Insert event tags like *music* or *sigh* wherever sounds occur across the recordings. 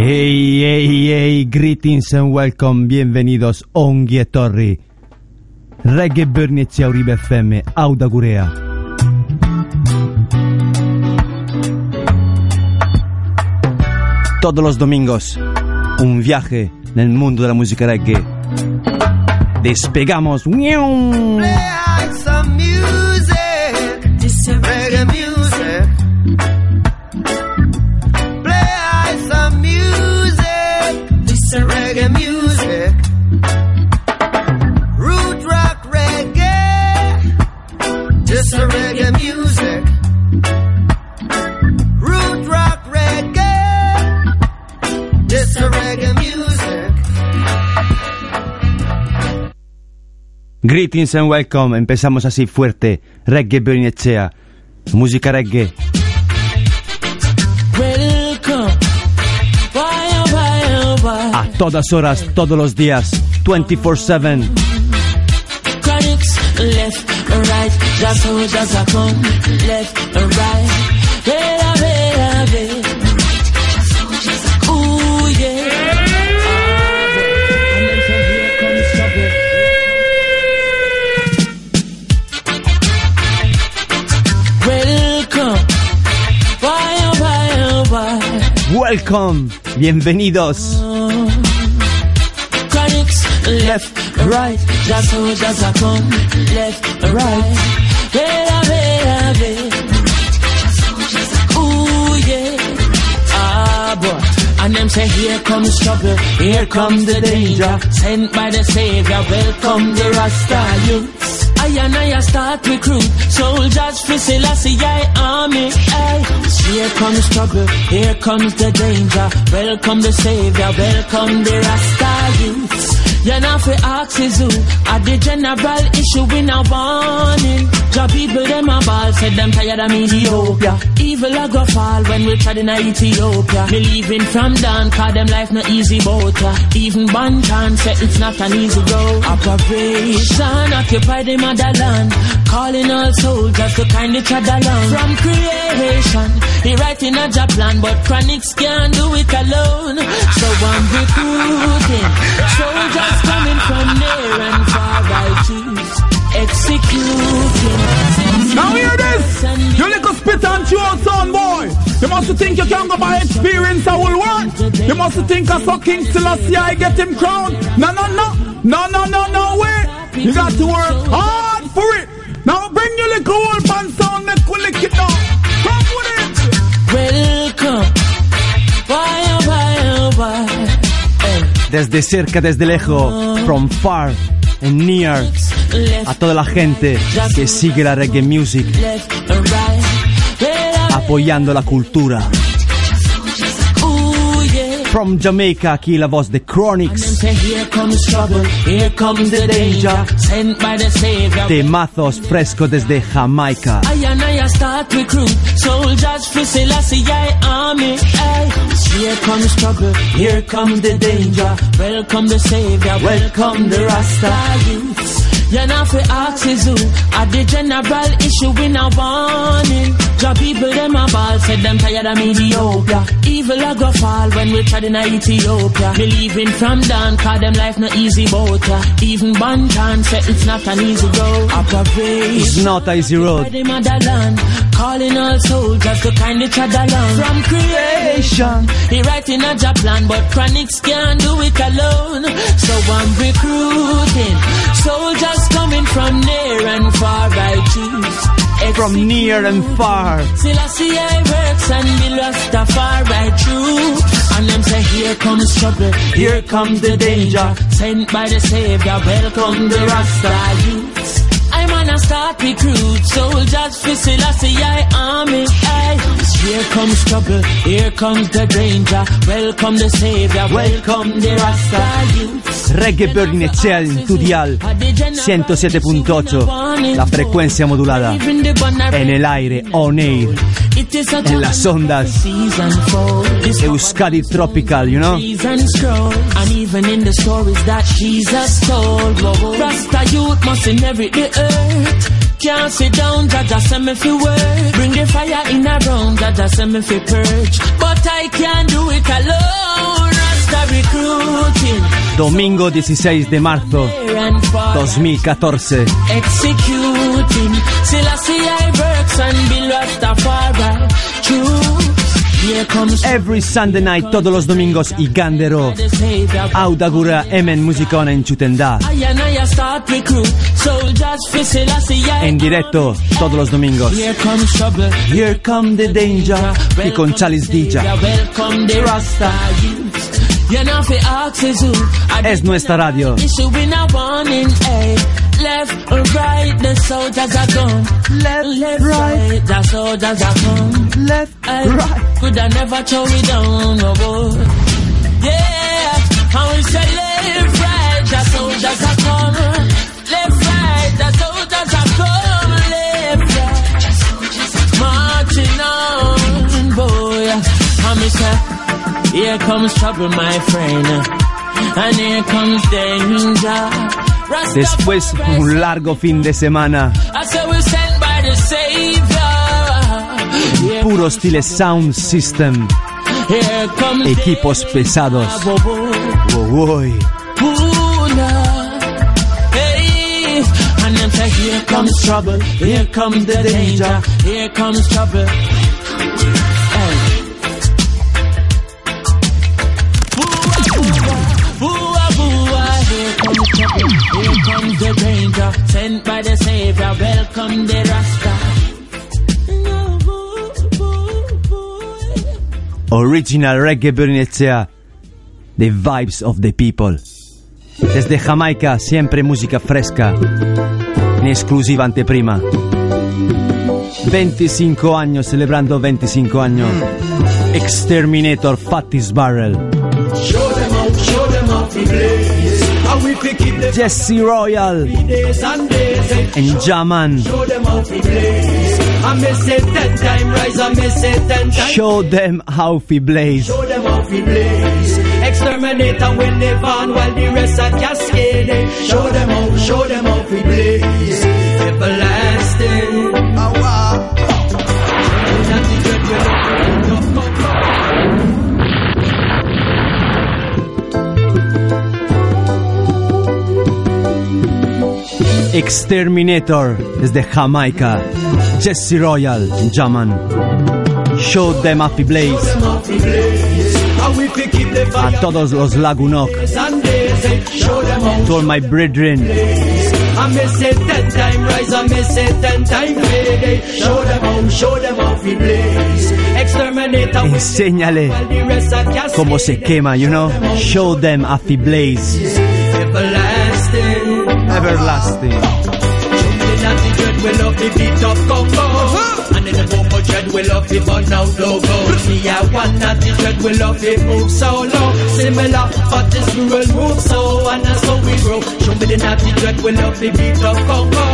Hey, hey, hey, greetings and welcome, bienvenidos, ongi torri. Reggae Burnizia Uribe FM, Auda Gurea. Todos los domingos, un viaje en el mundo de la música reggae. Despegamos. Greetings and welcome, empezamos así fuerte. Reggae Burnizia, música reggae. A todas horas, todos los días, 24-7. Chronics, left right. Just come, left right. Welcome, bienvenidos. Left, right, just how just a come, left, right. Vela, vela, vela. Ooh, yeah. Ah, boy. And them say, here comes trouble, here comes the danger. Sent by the Savior, welcome the Rasta youths. I and I start recruit soldiers for Selassie I army. Ay. Here comes trouble, here comes the danger. Welcome the Savior, welcome the Rasta youths. You know for is who At the general issue in a warning. The people them a ball Said them tired of Ethiopia. Evil a go fall when we tried in Ethiopia. Me leaving from down Cause them life no easy boat ya. Even Bantan said it's not an easy road. Operation Occupy the motherland. Calling all soldiers to kindly tread along From creation He writing a job plan But Chronics can't do it alone. So I'm recruiting Soldiers coming from near and far I choose Executing Now hear this! You little spit and chew sound boy! You must think you can go by experience I will work! You must think I saw King Selassie I get him crowned! No, no, no! No, no, no, no, wait! You got to work hard for it! Now bring your little old pan sound, make we lick it down! Desde cerca, desde lejos, from far and near, a toda la gente que sigue la reggae music, apoyando la cultura. From Jamaica, aquí la voz de Chronics, Say here comes trouble, here comes the danger Sent by the Savior temazos fresco desde Jamaica. Start recruit soldiers for Selassie army. Ay. Here comes trouble, here comes the danger. Welcome the Savior, welcome the Rasta youths. You know for who At the general issue in a warning The people them a ball Said them tired of Ethiopia Evil a go fall when we tried in Ethiopia Believing from down Cause them life no easy boat ya. Even Bantan said it's not an easy road It's not easy road. calling all soldiers to kindly tread along. From creation, he writing a job plan, but Chronics can't do it alone. So I'm recruiting soldiers coming from near and far. I choose From near and far. Selassie I works and the Rastafari true. And them say, here comes trouble, here comes the danger. Sent by the Savior, welcome the Rasta youths. I'm an wanna start recruit soldiers for Selassie I army. Aye. Here comes trouble, here comes the danger. Welcome the savior, welcome the Rasta. Reggae Burning Echea en tu dial 107.8, la frecuencia modulada. En el aire, on air, en las ondas. Euskadi Tropical, you know? And even in the stories that Jesus told, Rasta youth must inherit the earth. Can't sit down, Jaja send me fi work. Bring the fire in a room, Jaja send me fi purge. But I can't do it alone. Rasta recruiting. Domingo 16 de marzo 2014. Executing. Every Sunday night, todos los domingos, y Gandero. Audagura Emen Musicona en Chutendá. I and I start recruit soldiers for Selassie I En directo, todos los domingos. Here come the danger. Y con Chalice Rasta Es nuestra radio. Issue in a warning. Left or right, the soldiers are gone. Left, left, right, the soldiers are gone. Left, Eh, Could I never throw it down, no boy. Yeah, I will say left, right, the soldiers are gone. Left, right, the soldiers are gone. Left, right, marching on, boy. I'm say, here comes trouble, my friend, and here comes danger. Después un largo fin de semana. Puro stile sound system. Equipos pesados. Them say, here comes trouble, here comes the danger, here comes trouble. Sent by the Savior, welcome the Rasta. Original Reggae Bernicea. The Vibes of the People. Desde Jamaica, siempre música fresca. En exclusiva anteprima. 25 años, celebrando 25 años. Exterminator Fattis Barrel. Show them out, show them out Jesse Royal days and days. Jaman. Show them out the blaze. I may say ten time rise, I may say ten time. Show them how we blaze. Show them how we blaze. Exterminate and we live on while the rest are cascading. Show them how, show them how we blaze. Everlasting. Not Exterminator desde Jamaica. Jesse Royal en Jaman. Show how we blaze. How we. How we A todos los Lagunok. how. To all my brethren. I may say ten time rise, I may say ten time payday. Show them how, show them how we blaze. We Enséñale cómo se quema, you know? Show them a fi blaze. Everlasting. Jumping at the dread, we love the beat up coco. And in the vocal dread, we love the burn out logo. Me, I want at the dread, we love it move so low. Similar, but this world move so, and that's how we grow. Jumping at the dread, we love the beat up coco.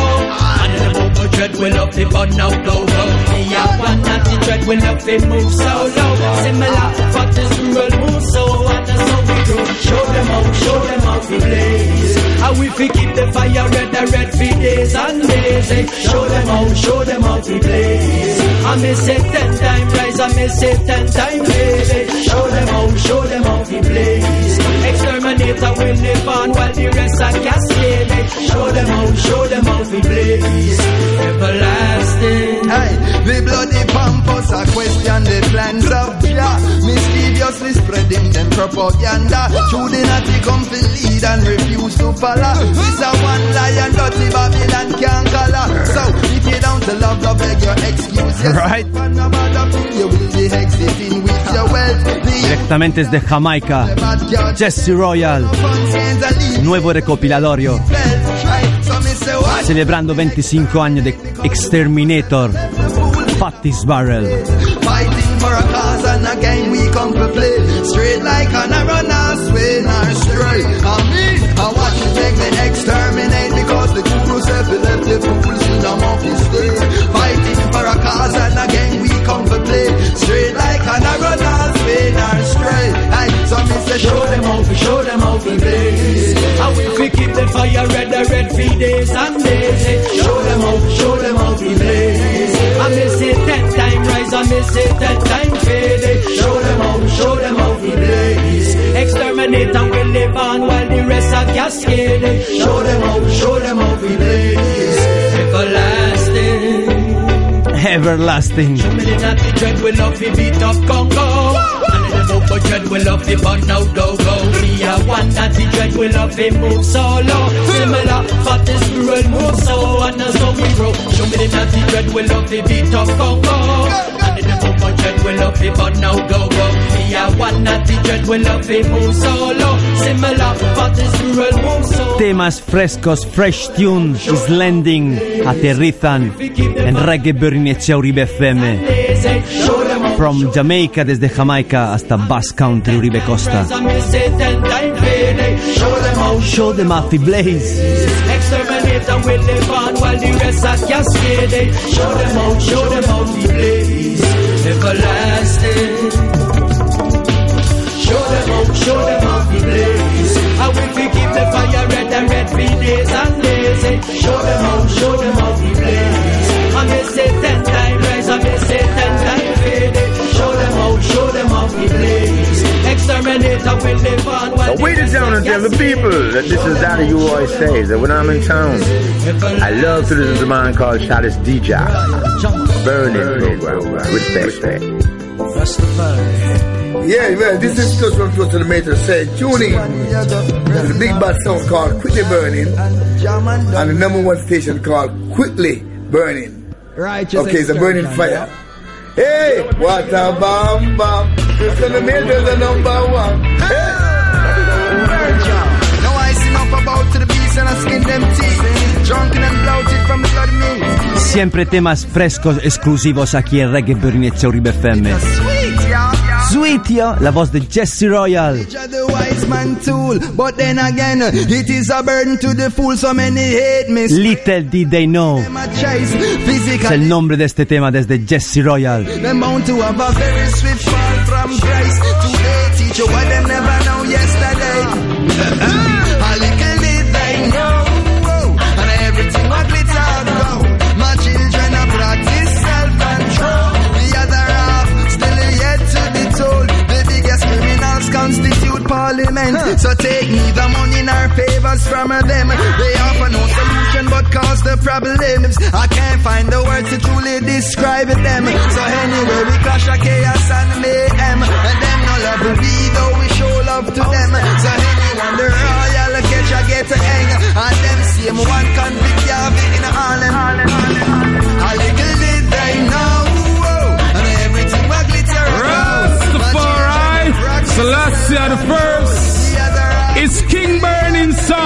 And in the vocal dread, we love the burn out logo. Me, I want at the dread, we love it move so low. Similar, but this world move so, and that's how we grow. Show them how, show them how we blaze. How we fi keep the fire red, the red for days and days. eh. Show them how, show them how we blaze. I may say ten time rise, I may say ten time baby. Show them how, show them how we blaze. Exterminator will live on while the rest are cascading. Show them how, show them how we blaze. Everlasting. Hey, we bloody pampers are question the plans of Jah. Mysteriously spreading them propaganda. Through the natty come to lead and refuse to follow. This a one lion dirty Babylon can't color. So if you don't love the beg your excuse. Yes, Right. And about the bill, you will be exiting with your wealth. The Directamente desde Jamaica. bad girl Jesse Royal. funds and the lead Nuevo recopilatorio. belt. Right, so me say what? celebrando 25 anni di Exterminator, Fatty's Barrel. Fighting for a cause and a game we come to play. Say show them how we show them how we play. And we fi keep the fire red, the red for days and days. Show them how, show them how we blaze. I miss it ten time rise, I miss it ten time fade. Show them how, show them how we blaze. Exterminate and we live on while the rest are cascade. Show them how, show them how we blaze. Everlasting. Everlasting. But dread will love the bun now go go. Me a one that the dread will love the move solo Similar but is squirrel move so and that's how we grow Show me the natty dread will love the beat of Congo And the dread love fi burn out go-go Me a one natty dread we love fi move solo Similar but world move so Temas frescos, fresh tune, is landing, aterrizan en Reggae Bernicea Uribe FM. From Jamaica, desde Jamaica hasta Basque Country Uribe Costa. It Show them how Show them Happy Blaze. Exterminate and we live on while the rest are cascade. Show them out, show them we blaze. Everlasting. Show them out, show them how we blaze. We fi keep the fire red and red for days and days. Show them out, show them how we blaze. I may say ten time rise, I may say ten time fade. Show them out, show them how we blaze. Exterminate and we live on while wait down and tell the people that this is Daddy You always says that when I'm in town, I love to listen to a man called Chalice DJ. Burning program. Respect. Yeah, man, this is just from Close to the Mater said, tune in to the big bad song called Quickly Burning and the number one station called Quickly Burning. Right, Okay, it's a burning fire. Hey, what a bomb bomb. Close to the Mater the number one. Hey. Now I sing up about to the beast and I skin them teeth. Siempre temas frescos exclusivos aquí en Reggae Bernicea Uribe FM. Sweet, yeah. Sweet yo, la voz de Jesse Royal. Little did they know. Es el nombre de este tema desde Jesse Royal. Constitute parliament. So take neither money nor favors from them. They offer no solution but cause the problems. I can't find the words to truly describe them. So anyway, we clash a chaos and mayhem. And them no love we though we show love to them. So anyone the royal catch I get to hang. And them same one convict yeah, in Harlem. A little did they know. And everything was glitter. Rastafari, Selassie the first.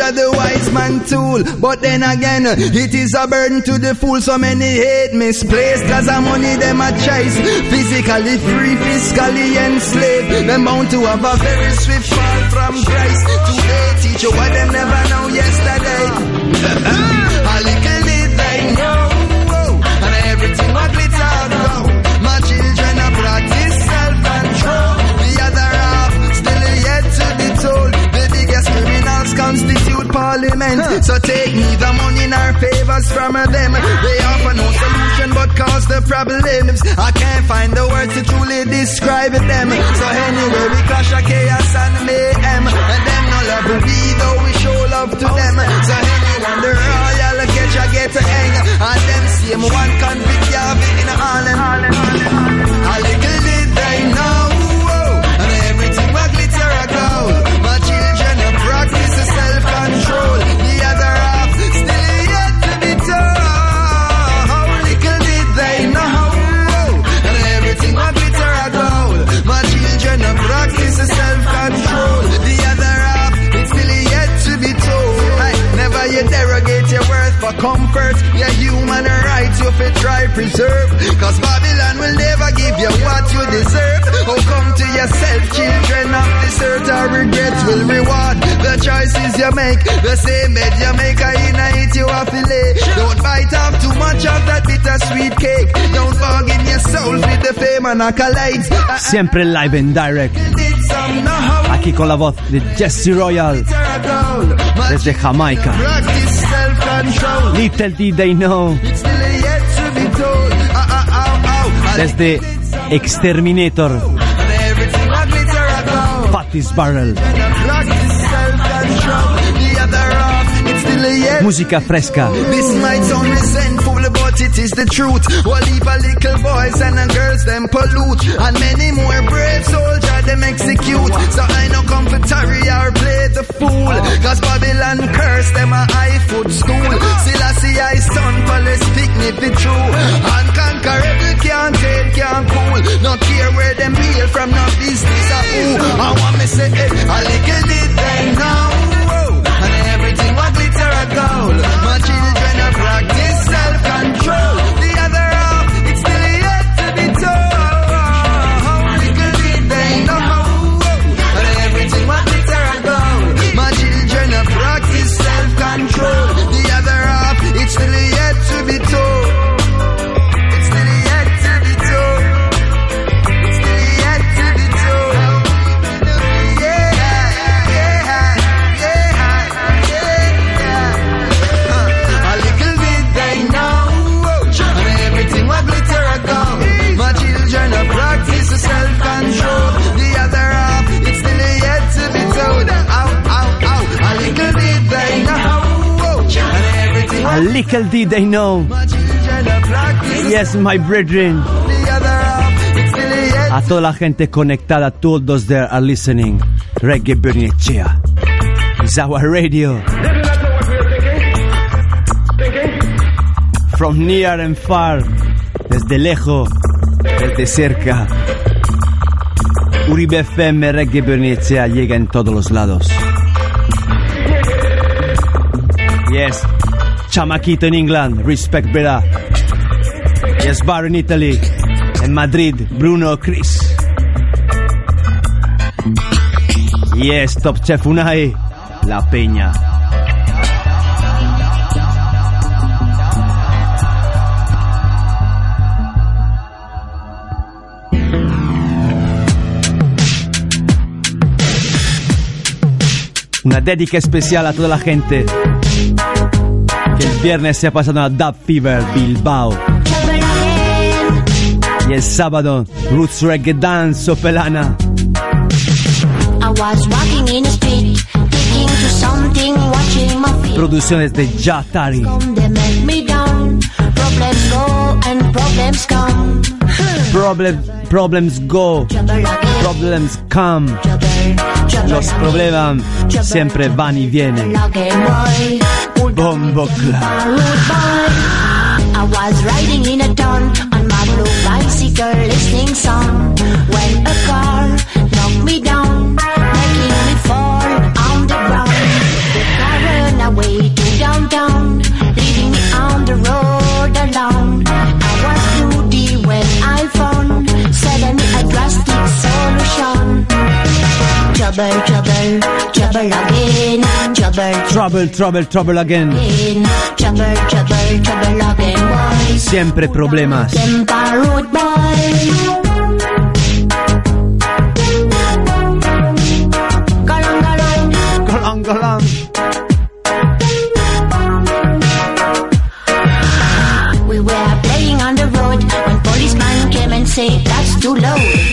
of the wise man tool. But then again, it is a burden to the fool. So many hate misplaced. Cause the money them a chase. Physically free, fiscally enslaved. Them bound to have a very swift fall from grace. Today teach you what them never know yesterday. *laughs* So take neither money nor favors from them. They offer no solution but cause the problems. I can't find the words to truly describe them. So anyway, we clash a chaos and mayhem. And them no love we though we show love to them. So anyone the royal catch I get to hang. And them same one convict yeah in Harlem. comfort, your human rights you fit try preserve. Cause Babylon will never give you what you deserve. Oh, come to yourself, children of this earth, our regrets will reward the choices you make. The same bed you make, I in it you a. Don't bite off too much of that bittersweet cake. Don't bargain your soul with the fame and accolades. Siempre live and direct. Aquí con la voz de Jesse Royal desde Jamaica. Little did they know. Desde Exterminator. Patty's Barrel. Música fresca. It is the truth. Well, leave a little boys and girls them pollute, and many more brave soldiers them execute. So I no come for tarry or play the fool, cause Babylon curse them a high footstool. Still I see I son police picnic the true. Unconquerable can't take, can't cool. No care where them hail from, no business or who. I want me say it, a little did they know. And everything what glitter a gold. My children are practice self-control. Little did they know. Yes, my brethren. A toda la gente conectada, todos there are listening. Reggae Bernicea. It's our radio. From near and far. Desde lejos, desde cerca. Uribe FM Reggae Bernicea llega en todos los lados. Yes. Chamaquito in England, respect brother. Yes, Bar in Italy. En Madrid, Bruno Chris. Yes, Top Chef Unai, La Peña. Una dedica especial a toda la gente que el viernes se ha pasado a Dub Fever Bilbao. Y el sábado, Roots Reggae Dance Sopelana. I was walking in the street, thinking to something, watching my feet. Producciones de Jatari. Problems go. Problem, problems come. Los problemas siempre van y vienen. Bombo. I was riding in a town on my blue bicycle, listening song. When a car knocked me down, making me fall on the ground. To when I found a drastic solution. Trouble, trouble, trouble again. Trouble, Trouble, trouble, trouble again. Trouble, trouble, trouble again, boy. Siempre problemas. Galang, galang. We were playing on the road when policeman came and said that's too low.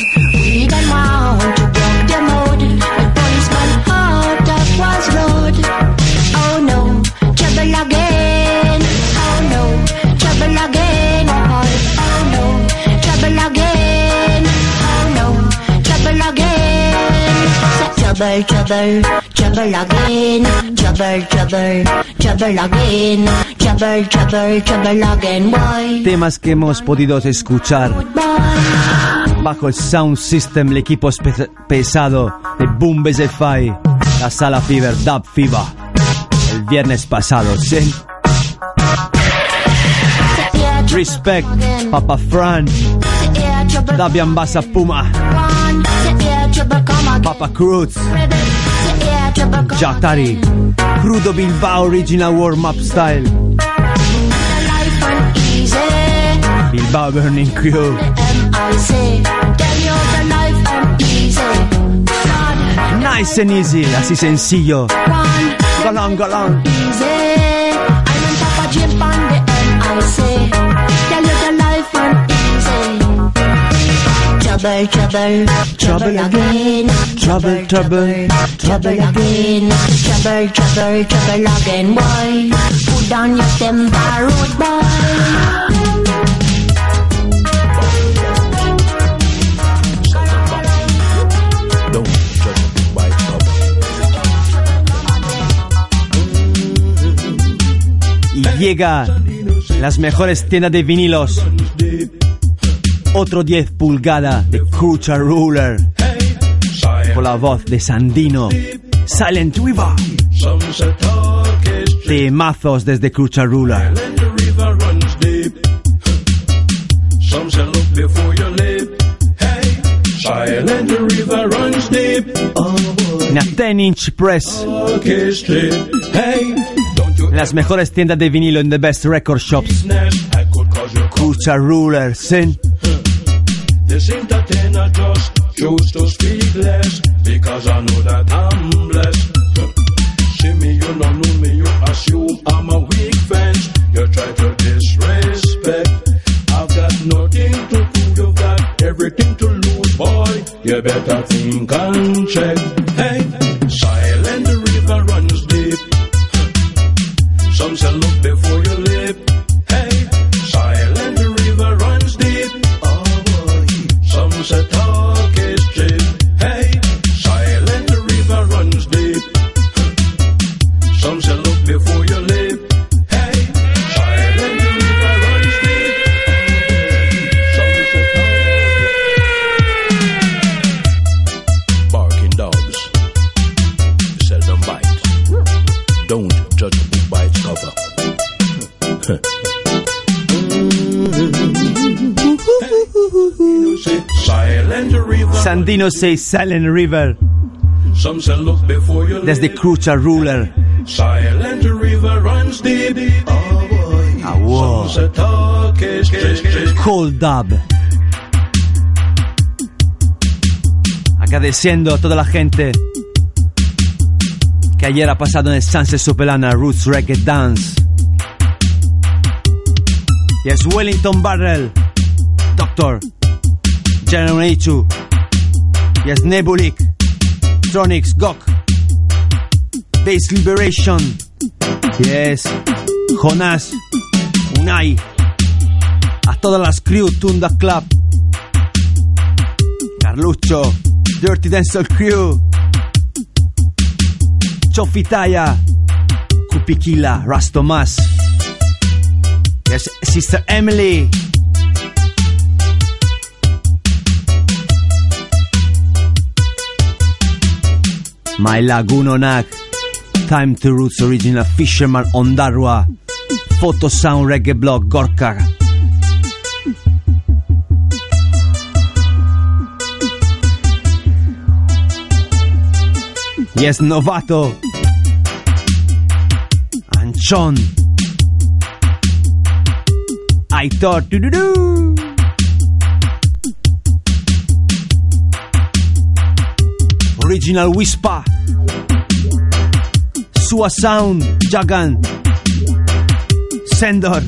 Trouble, again. Again. Again. Temas que hemos podido escuchar bajo el sound system, el equipo pesado de Boom BZFI, la sala Fever, Dub Fever, el viernes pasado. ¿sí? Respect, Papa Fran, Dabian Basa Puma, Papa Cruz, Jatari, Crudo Bilbao Original Warm Up Style, Bilbao Burning Crew, Nice and Easy, así sencillo, galán, galán. Trouble, trouble, trouble again. Trouble, trouble, Trouble again. Trouble, trouble, trouble again. Put down your temper, road boy. Llega las mejores tiendas de vinilos. Otro 10 pulgadas de Culture Ruler. Con la voz de Sandino. Silent River. Temazos desde Culture Ruler. Una 10 inch press. Las mejores tiendas de vinilo in the best record shops. Culture Ruler. Sin. This entertainer just choose to speak less because I know that I'm blessed. See me, you don't know me, you assume I'm a weak fence. You try to disrespect. I've got nothing to prove, you've got everything to lose, boy. You better think and check. Hey, silent the river runs deep. Some say look before you Sandino says Silent River. Some say look before you Desde leap. Culture Ruler. Silent the river runs deep. Ah, wow. Talk is cheap. Cold Dub. Agradeciendo a toda la gente que ayer ha pasado en el Sunset Supelana Roots Reggae Dance. Yes, Wellington Barrel, Doctor, General Ichu, yes, Nebulik, Tronics, Gok, Base Liberation, yes, Jonas, Unai, a todas las crew Tunda Club, Carlucho, Dirty Dancehall Crew, Chofitaya, Kupikila, Rastomas, yes, Sister Emily, My Lagunonak, Time to Roots Original Fisherman Ondarwa, Photo Sound Reggae Blog Gorka. Yes, Novato. Anchon. Aitor. doo-doo-doo. Original Whisper. Sua Sound. Jagan. Sendor.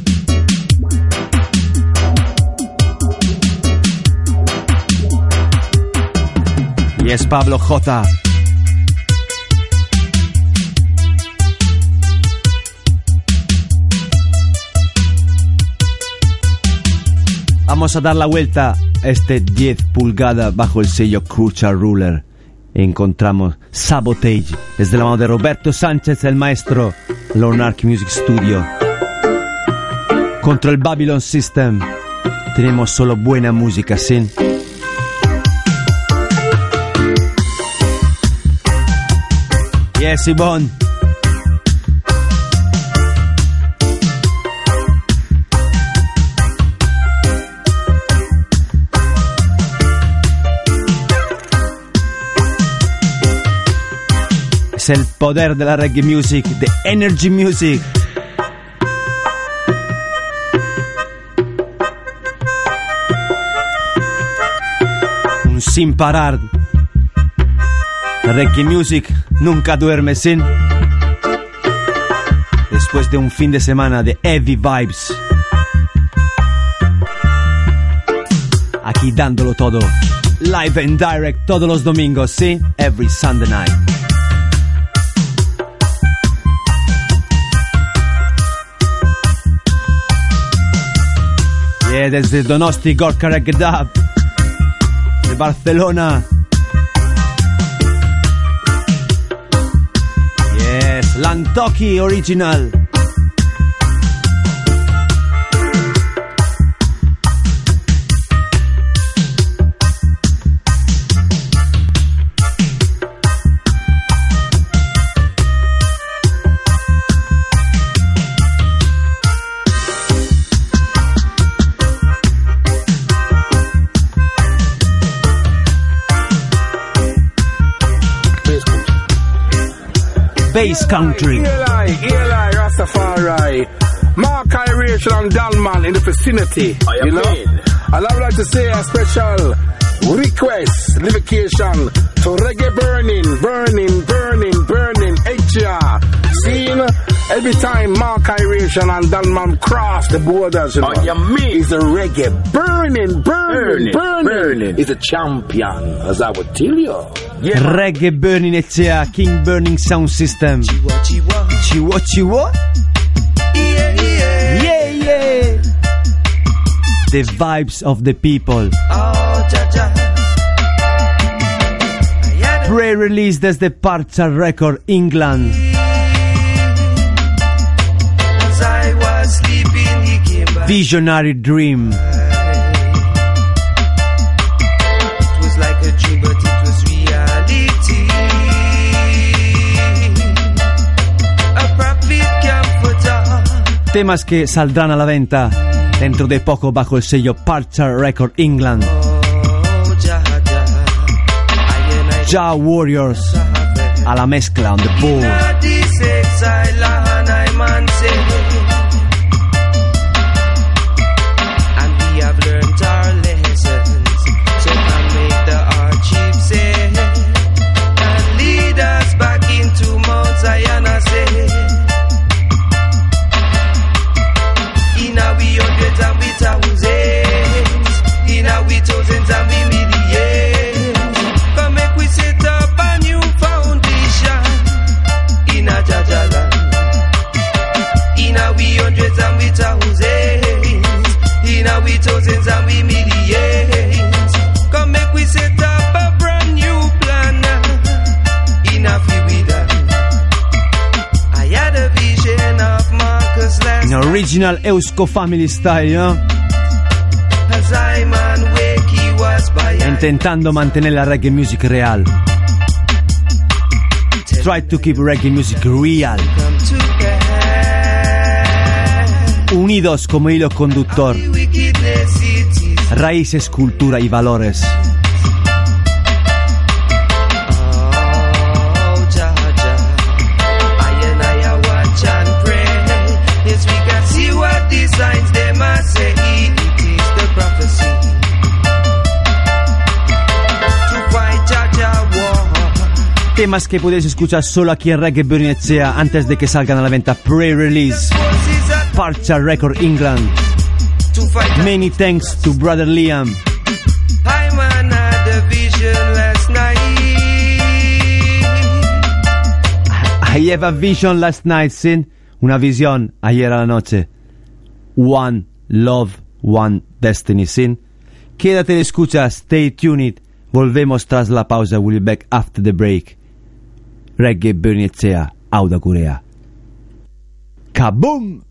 Yes, Pablo J. Vamos a dar la vuelta a este 10 pulgadas bajo el sello Crucial Ruler. Encontramos Sabotage desde la mano de Roberto Sánchez, el maestro Lonarch Music Studio. Contra el Babylon System tenemos solo buena música, ¿sí? Yes. El poder de la reggae music, de energy music. Un sin parar. Reggae music nunca duerme sin. Después de un fin de semana de heavy vibes. Aquí dándolo todo. Live and direct todos los domingos, ¿sí? Every Sunday night. Yeah, desde Donosti Gorka Reggae Dub. De Barcelona. Yes, Lantoki Original. Country. Eli, Eli, Rastafari. Mark Iration and Dalman in the vicinity. you know? And I would like to say a special request, livocation to reggae burning, burning, burning, burning, HR. Seen every time Mark Iration and Dalman cross the borders, you oh, know. Oh, you mean? He's a reggae burning, burning, Burning, burning. burning. He's a champion, as I would tell you. Yeah. Reggae Burning ECA, King Burning Sound System. Chihuahua, chihuahua. Yeah, yeah. Yeah, yeah. The vibes of the people. Oh, Pre-release desde Parcha Record, England. Prophet comforter. Temas que saldrán a la venta dentro de poco bajo el sello Parcha Record England. Oh, Ja Warriors a la mezcla on the board. A we. Come we set up a brand new plan in a few I had a vision of Marcus last In original Eusko Family Style, ¿no? was by Intentando mantener la reggae music real. Try to keep reggae music real. Unidos como hilo conductor. Raíces, cultura y valores. Temas que podéis escuchar solo aquí en Reggae Burning Echea antes de que salgan a la venta pre-release. Parcha Record England. Many thanks to Brother Liam. I man had a vision last night. I have a vision last night, sin. Una visión ayer a la noche. One love, one destiny, sin. Quédate y escucha, stay tuned. Volvemos tras la pausa. We'll be back after the break. Reggae Bernicea, Auda Corea. Kaboom!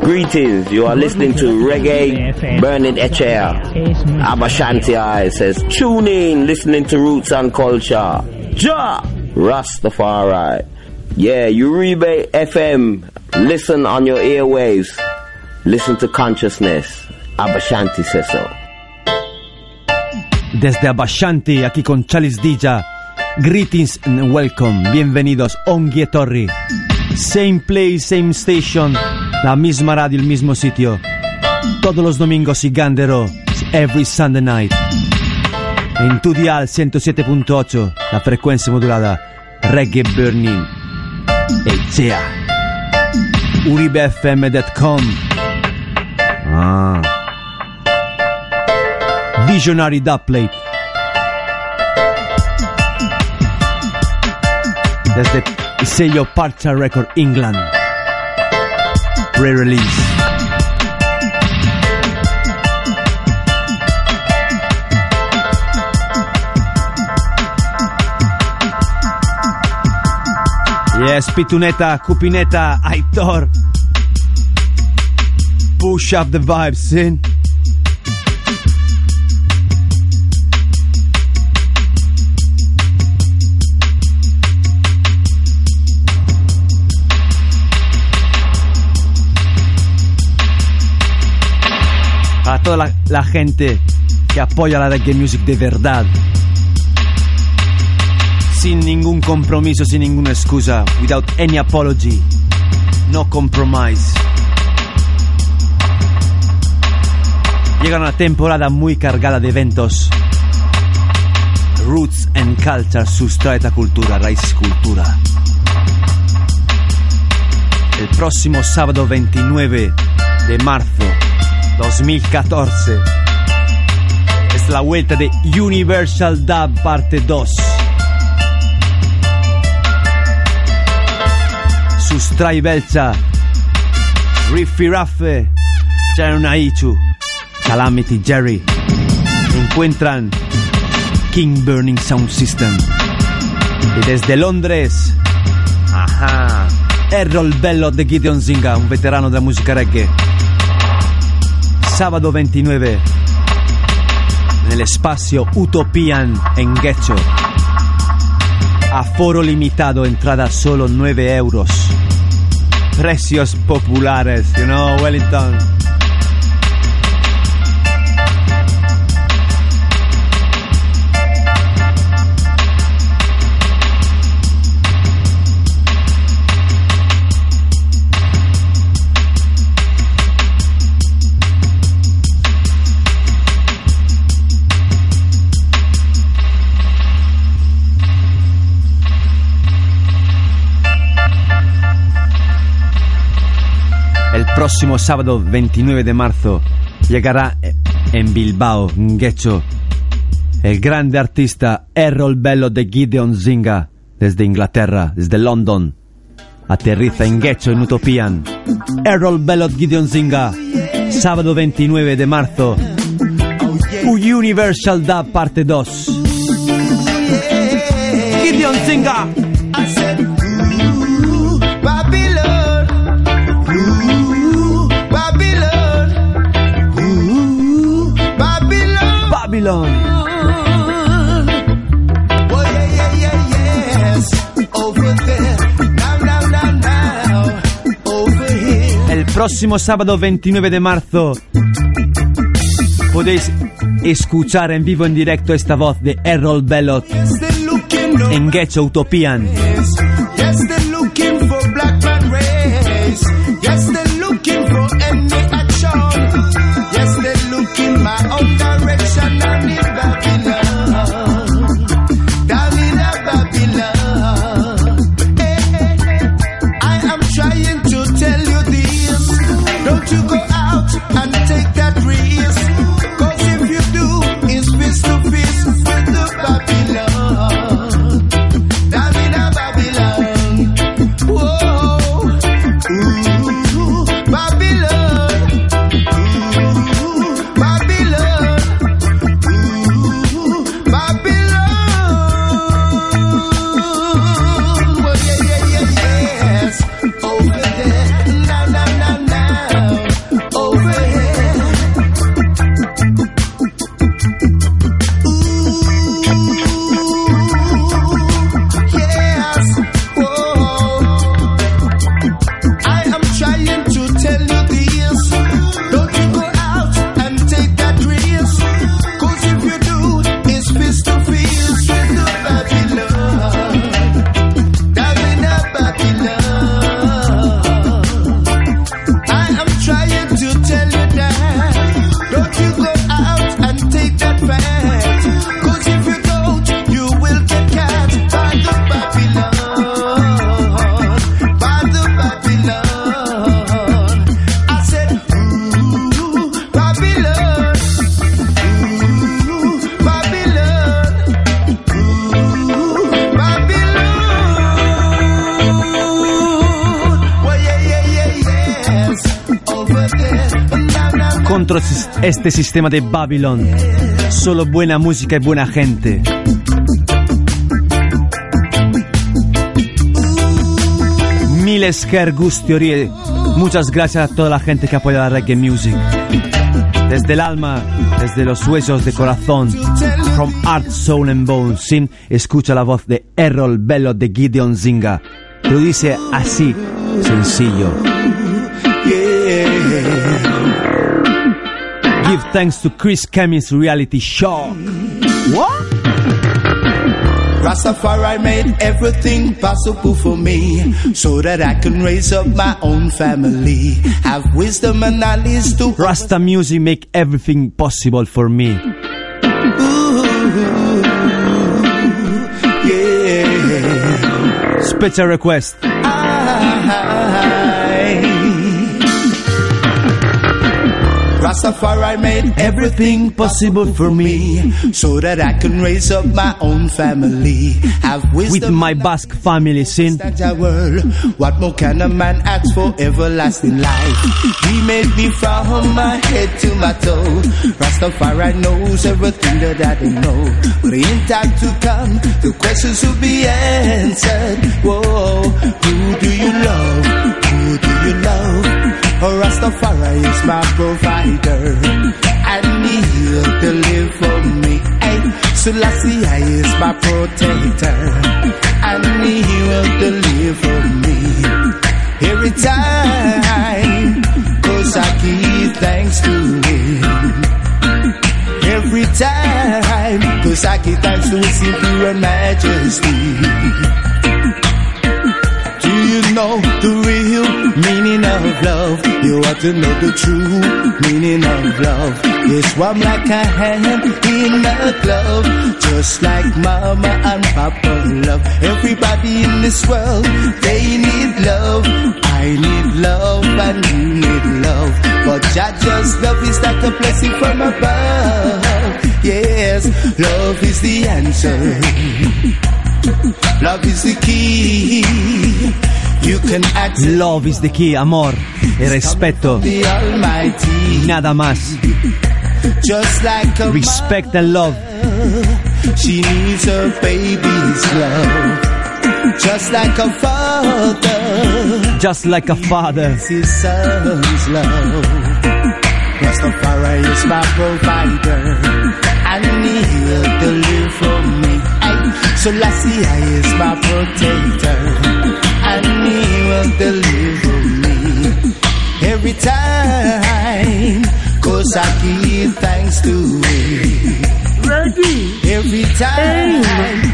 Greetings, you are listening to Reggae Burning HL. Abashanti I says, tune in, listening to Roots and Culture. Ja! Rastafari. Yeah, Uribe FM. Listen on your airwaves. Listen to consciousness. Abashanti says so. desde Abashanti, aquí con Chalis Dija. Greetings and welcome, bienvenidos, Torri. Same place, same station, la misma radio, el mismo sitio. Todos los domingos y Gandero, every Sunday night. En tu dial 107.8, la frecuencia modulada, Reggae Burning. Echea. UribeFM.com. Ah. Visionary Dubplate. Desde el sello Parcha Record England. Pre-release. Yes, Pituneta, Cupineta, Aitor. Push up the vibes, sin. Toda la, gente que apoya la reggae music de verdad. Sin ningún compromiso, sin ninguna excusa. Without any apology. No compromise. Llega una temporada muy cargada de eventos. Roots and Culture, sustraeta cultura, raíz cultura. El próximo sábado 29 de marzo 2014 es la vuelta de Universal Dub parte 2. Sustrai Belcha, Riffy Raffe, Ichu, Calamity Jerry. Encuentran King Burning Sound System. Y desde Londres, ajá, Errol Bello de Gideon Zinga, un veterano della musica reggae. Sábado 29, nel spazio Utopian en Ghecho. Aforo limitado, entrada solo 9 euros. Precios populares, you know, Wellington. Próximo sábado 29 de marzo llegará en Bilbao, Guecho, el grande artista Errol Bello de Gideon Zinga desde Inglaterra, desde London. Aterriza en Guecho, en Utopian. Errol Bello de Gideon Zinga, sábado 29 de marzo. Universal Dub parte 2. Gideon Zinga. Babylon. El próximo sábado 29 de marzo podéis escuchar en vivo en directo esta voz de Errol Bellot en Ghetto Utopian. Este sistema de Babylon. Solo buena música y buena gente. Miles Ger Gustiorie. Muchas gracias a toda la gente que apoya la reggae music. Desde el alma, desde los huesos de corazón. From Art, Soul and Bone. Sin escucha la voz de Errol Bello de Gideon Zinga. Lo dice así, sencillo. Give thanks to Chris Kemmy's reality show. What? Rastafari made everything possible for me so that I can raise up my own family. Have wisdom and knowledge to Rasta music make everything possible for me. Ooh, yeah. Special request. Rastafari made everything possible for me so that I can raise up my own family. Have wisdom With my Basque family, sin. that I world. What more can a man ask for everlasting life? He made me from my head to my toe. Rastafari knows everything that I don't know. But in time to come, the questions will be answered. Whoa, who do you love? Who do you love? Rastafari is my provider. And he'll deliver me. Hey, Selassie is my protector. And he will deliver me. Every time. Cause I give thanks to him. Every time. Cause I give thanks to his imperial majesty. Know the real meaning of love? You ought to know the true meaning of love. It's warm like a hand in a glove, just like mama and papa love. Everybody in this world, they need love. I need love and you need love. But Jaja's love is like a blessing from above. Yes, love is the answer. Love is the key. You can access Love is the key, amor y respeto. Almighty. Nada más. Just like a Respect and love. she needs her baby's love. Just like a father, Just like a father. his son's love. Rastafari is my provider, I and he will deliver me. Selassie is my protector, and he will me every time. Cause I give thanks to him. Ready. Every time,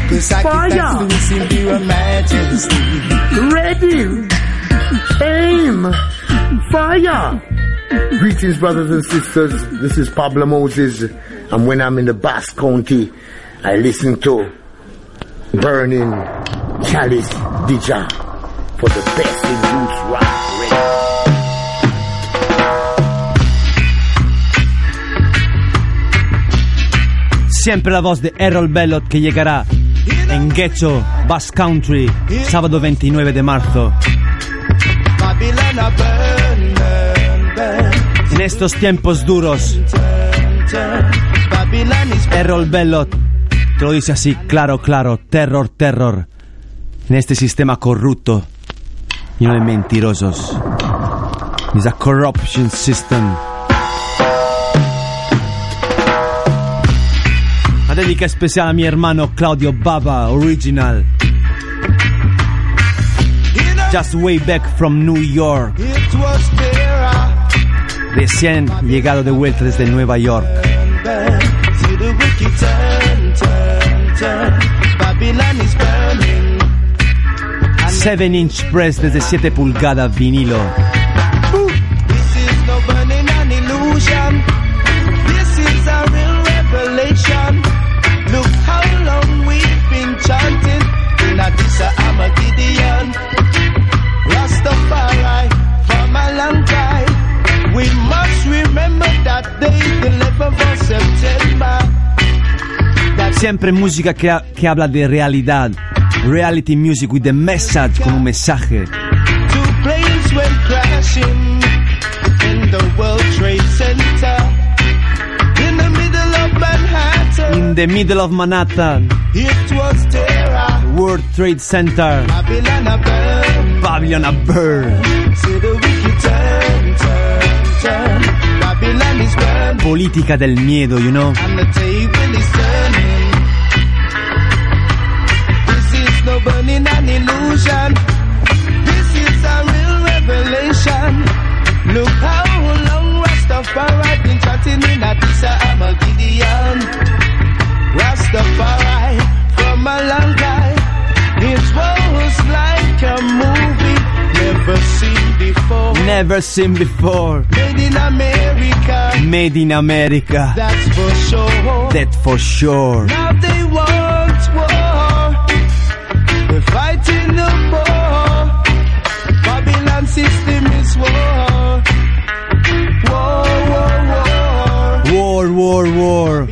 cause I Fire. give thanks to his imperial majesty. Ready. Aim. Fire. Greetings, brothers and sisters. This is Pablo Moses, and when I'm in the Basque County, I listen to Burning Chalice Dija Siempre la voz de Errol Bellot que llegará en Ghetto, Bass Country, sábado 29 de marzo. En estos tiempos duros, Errol Bellot te lo dice así, claro, claro, terror, terror. En este sistema corrupto, lleno de mentirosos. It's a corruption system. Una dedica especial a mi hermano Claudio Baba, original. Just way back from New York. Recién llegado de vuelta desde Nueva York. Babylon. 7 Inch Press desde 7 pulgadas vinilo. Siempre música che, ha, che habla de realidad, Reality Music with the Message con un mensaje. In the middle of Manhattan. it was World Trade Center. Babylon a Política del miedo, you know. Never seen before. Made in America. Made in America. That's for sure. That for sure. Now they want war. They're fighting the war. Babylon system is war. War, war, war. War, war, war.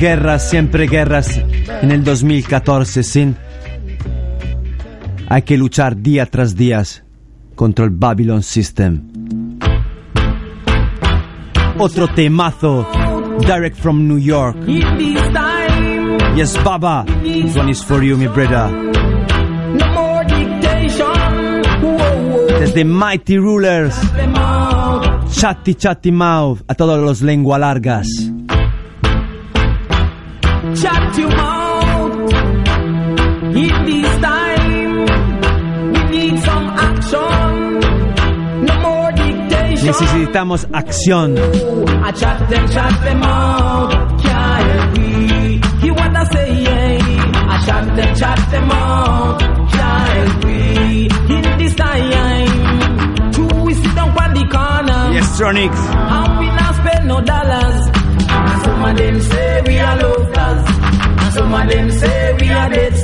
Guerras, siempre guerras. En el 2014, sin. Hay que luchar día tras día contra el Babylon System. Otro temazo. Direct from New York. Yes, Baba. This one is for you, mi brother. no more dictation. Whoa, whoa. Desde Mighty Rulers. Chatty Chatty Mouth. A todos los lengua largas. Your mouth. Tronics. And we not spend no dollars. And some of we are. And some of them say we are dead.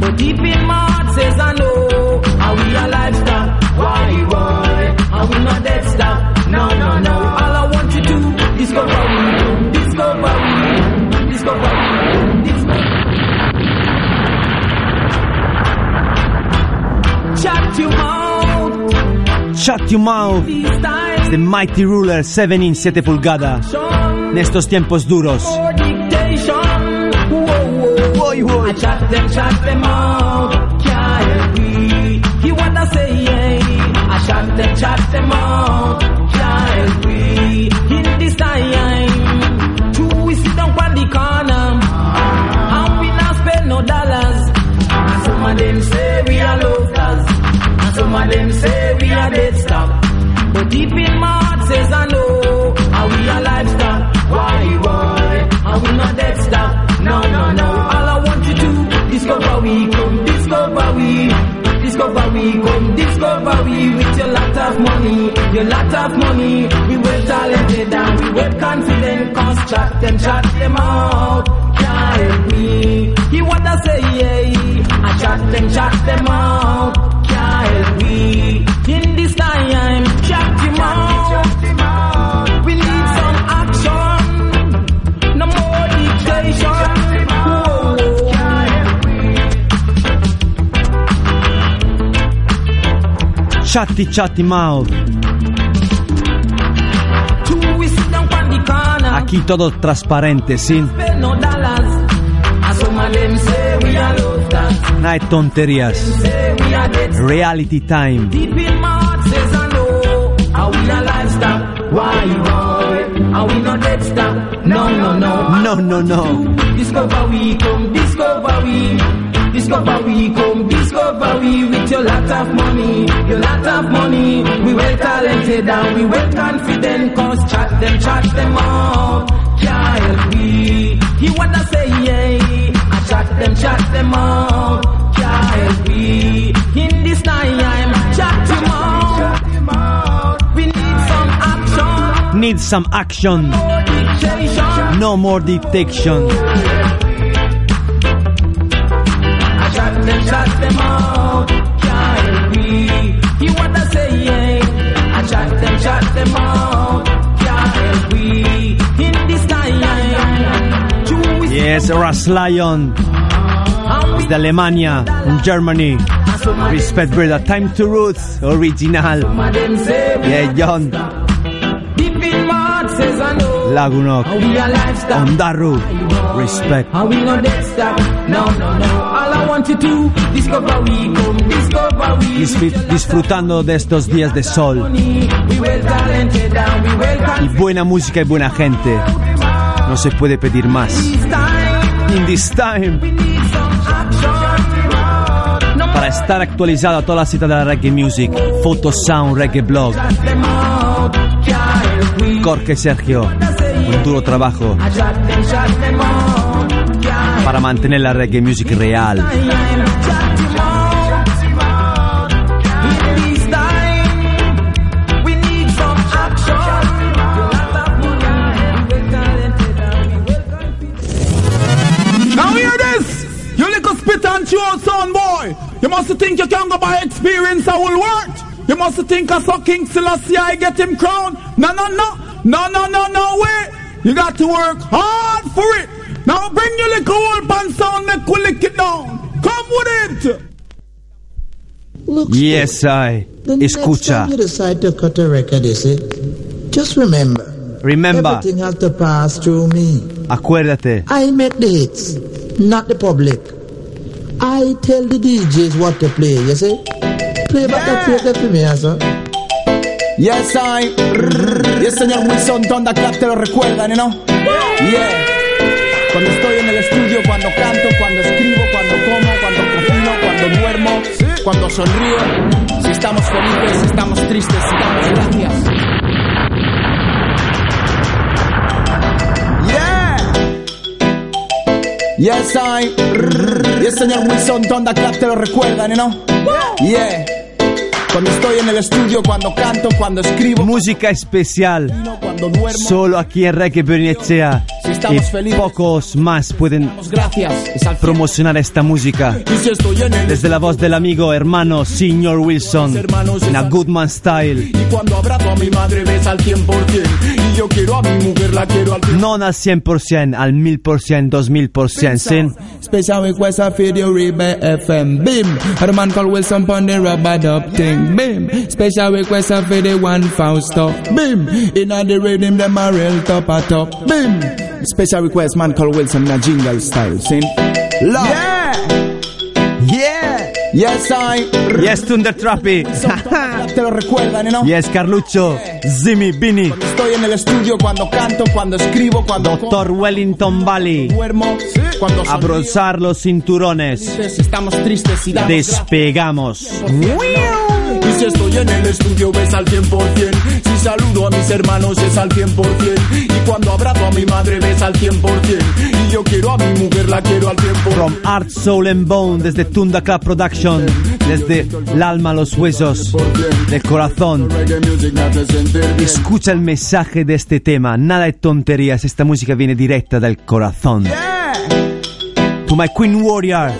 But deep in. Are we a livestock? Not? No, no, no. All I want to we. Discover we. Discover we. Discover. Shut your mouth. Shut your mouth. The Mighty Ruler 7 inch 7 pulgadas. En estos tiempos duros. Whoa, whoa. I chat them, chat them out. Chat them out. Can't we? In this time, two we sit down on the corner. And we not spend no dollars. And some of them say we are loafers. And some of them say we are dead stock. But deep in my heart says I know. Are we a livestock? Why, why? Are we not dead stock? No, no, no. All I want you to discover we come, discover we. Discover we come, discover with your lot of money, your lot of money. We well talented and we well confident, cause chat them, chat them out. Can't help me. He wanna say, yeah, I chat them, chat them out. Can't help me. In this time, chat him out. Chatty Chatty Mouth. Aquí todo transparente, sin. No hay tonterías. Reality time. No, no, no. No, no, no. Discover we come, discover we. Discover we come, we with your lot of money, your lot of money. We well talented and we well confident, cause chat them, chat them out. Can't we. He wanna say yeah, I chat them, chat them out. Can't help we. In this time, chat them out. We need some action. Need some action. No more detection. Ras Lion. Desde Alemania, Germany. Respect, brother. Time to roots. Original. Yeah, John. Lagunok. Ondaru, respect. And we dead stop. No, no, no. All I want you to discover we come, discover we. Disfr- disfrutando de estos días de sol y buena música y buena gente. No se puede pedir más. In this time, para estar actualizado a toda la cita de la reggae music, Photo Sound Reggae Blog, Jorge Sergio, un duro trabajo para mantener la reggae music real. Must think you can go by experience I will work! You must think I saw King Selassie I get him crowned! No, no, no! No, no, no, no, way! You got to work hard for it! Now bring your little old pan sound, make we lick it down! Come with it! Yes, I. The next Escucha. time you decide to cut a record, you see, just remember, Remember, everything has to pass through me. acuérdate. I make the hits, not the public. I tell the DJs what to play, you see. Play back that tape for me, sir. Yes, I. Y el señor Wilson Thunderclap te lo recuerdan, ¿no? Yeah. Cuando estoy en el estudio, cuando canto, cuando escribo, cuando como, cuando cocino, cuando duermo, cuando sonrío. Si estamos felices, si estamos tristes, si damos gracias. Yes, I. Y el señor Wilson Thunderclap te lo recuerdan, ¿no? Yeah. Cuando estoy en el estudio, cuando canto, cuando escribo. Música especial. Solo aquí en Reggae Bernicea. Si Y felices. pocos más pueden Gracias. Promocionar esta música. Si Desde la voz del amigo hermano Senior Wilson. En a Goodman Style. Y cuando abrazo a mi madre ves al 100% Y yo quiero a mi mujer, la quiero al 100% No al 100%, al 1000%, 2000%, sin. Special request of video Rebe FM Bim A man called Wilson pon the rubber dub thing Bim Special request of the one Fausto Bim Inna the rhythm them a real top a top Bim Special request man called Wilson in a jingle style Sin Love Yeah Yeah Yes I Yes, Thunder Trappy. *laughs* Te lo recuerdan, ¿no? Yes, Carlucho. Zimmy, Bini. Estoy en el estudio cuando canto, cuando escribo, cuando Doctor Wellington Valley. duermo, cuando Abrazar los cinturones. estamos tristes y damos Despegamos. Si estoy en el estudio ves al 100% Si saludo a mis hermanos es al 100% Y cuando abrazo a mi madre ves al 100% Y yo quiero a mi mujer, la quiero al 100% From Art, Soul and Bone, desde Tunda Club Production, desde el alma a los huesos, del corazón. Escucha el mensaje de este tema, nada de tonterías, esta música viene directa del corazón. To my Queen Warrior,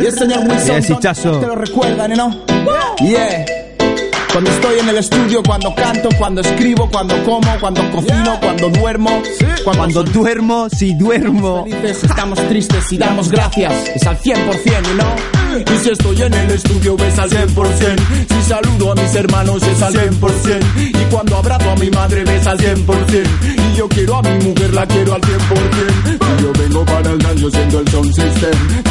Y el señor Wilson Yes, te lo recuerdan, ¿no? Yeah Cuando estoy en el estudio, cuando canto, cuando escribo, cuando como, cuando cocino, cuando duermo Cuando, duermo, si duermo. felices, estamos tristes y damos gracias. Es al 100%, ¿no? Y si estoy en el estudio ves al 100% Si saludo a mis hermanos es al 100% Y cuando abrazo a mi madre ves al 100% Y yo quiero a mi mujer, la quiero al 100% Y yo vengo para el dance, yo siento el sound system.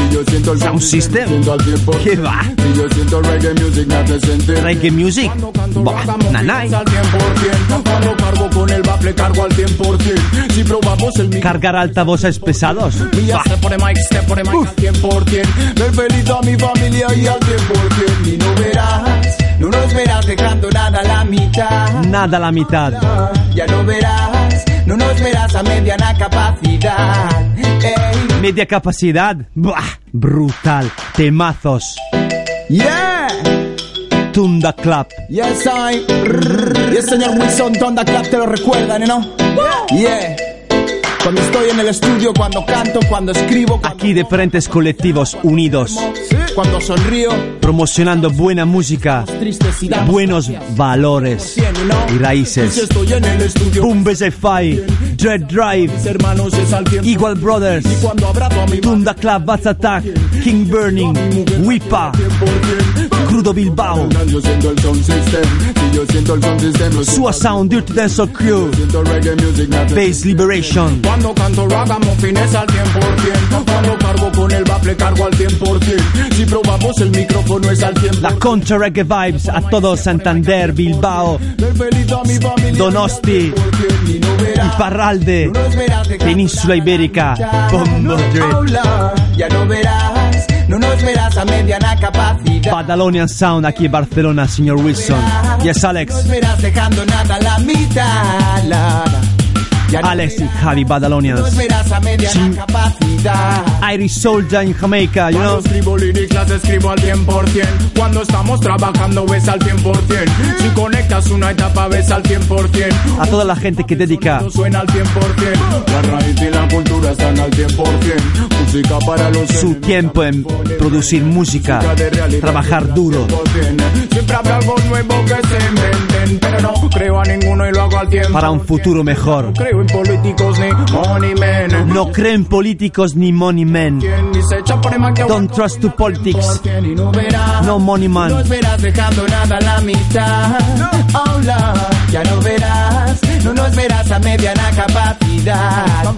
Y yo siento el Sound system. siento al 100% ¿Qué va? Y yo siento reggae music, me hace sentir Reggae music. Bah, nanay. al 100% Cuando cargo con el bafle cargo al 100% Si probamos el micro Cargar altavoces pesados. y ya se pone mic, se pone mic al 100% Ver feliz a mi familia y al 100% Y no verás, no nos verás dejando nada a la mitad Nada a la mitad. Ya no verás, no nos verás a mediana capacidad Ey. Media capacidad. Bah, brutal. Temazos. Yeah Tunda Club. Yes, I. Y el señor Wilson Thunderclap te lo recuerdan, ¿no? Yeah. Cuando estoy en el estudio, cuando canto, cuando escribo, cuando, Aquí diferentes colectivos unidos, cuando sonrío, promocionando buena música, buenos valores y raíces. estoy en el estudio, Boom Fi, Dread Drive, mis hermanos es al tiempo. Eagle Brothers, Tunda Club, Bats Attack, King Burning, Wipa, Crudo Bilbao. Sua Sound, Dirty Dancehall Crew, Bass Liberation. Cuando canto ragamuffin es al 100% Cuando cargo con el bafle cargo al 100% Si probamos el micrófono es al 100% La Concha Reggae Vibes a todo Santander, Bilbao, Donosti, Y dejando Península Ibérica, Bombo Madrid, Aula, Ya no verás, no nos verás a mediana capacidad Badalonian Sound aquí en Barcelona, señor Wilson. Yes, No Alex. nos verás dejando nada a la mitad la, la. Alex y Javi Badalonians. Sí. Irish Soldier en Jamaica, you know. Cuando escribo líricas las escribo al 100% Cuando estamos trabajando ves al 100% Si conectas una etapa ves al 100% A toda la gente que dedica. Suena al 100% La raíz y la cultura están al 100% Música para los su tiempo en producir música, trabajar duro. Siempre habrá algo nuevo que se inventen Pero no creo a ninguno y lo hago al tiempo para un futuro mejor. Creo en políticos ni money men No políticos ni money Don't trust to politics. no No money No man. nos verás dejando nada a la mitad. Hola, ya no verás, no nos verás a mediana capacidad.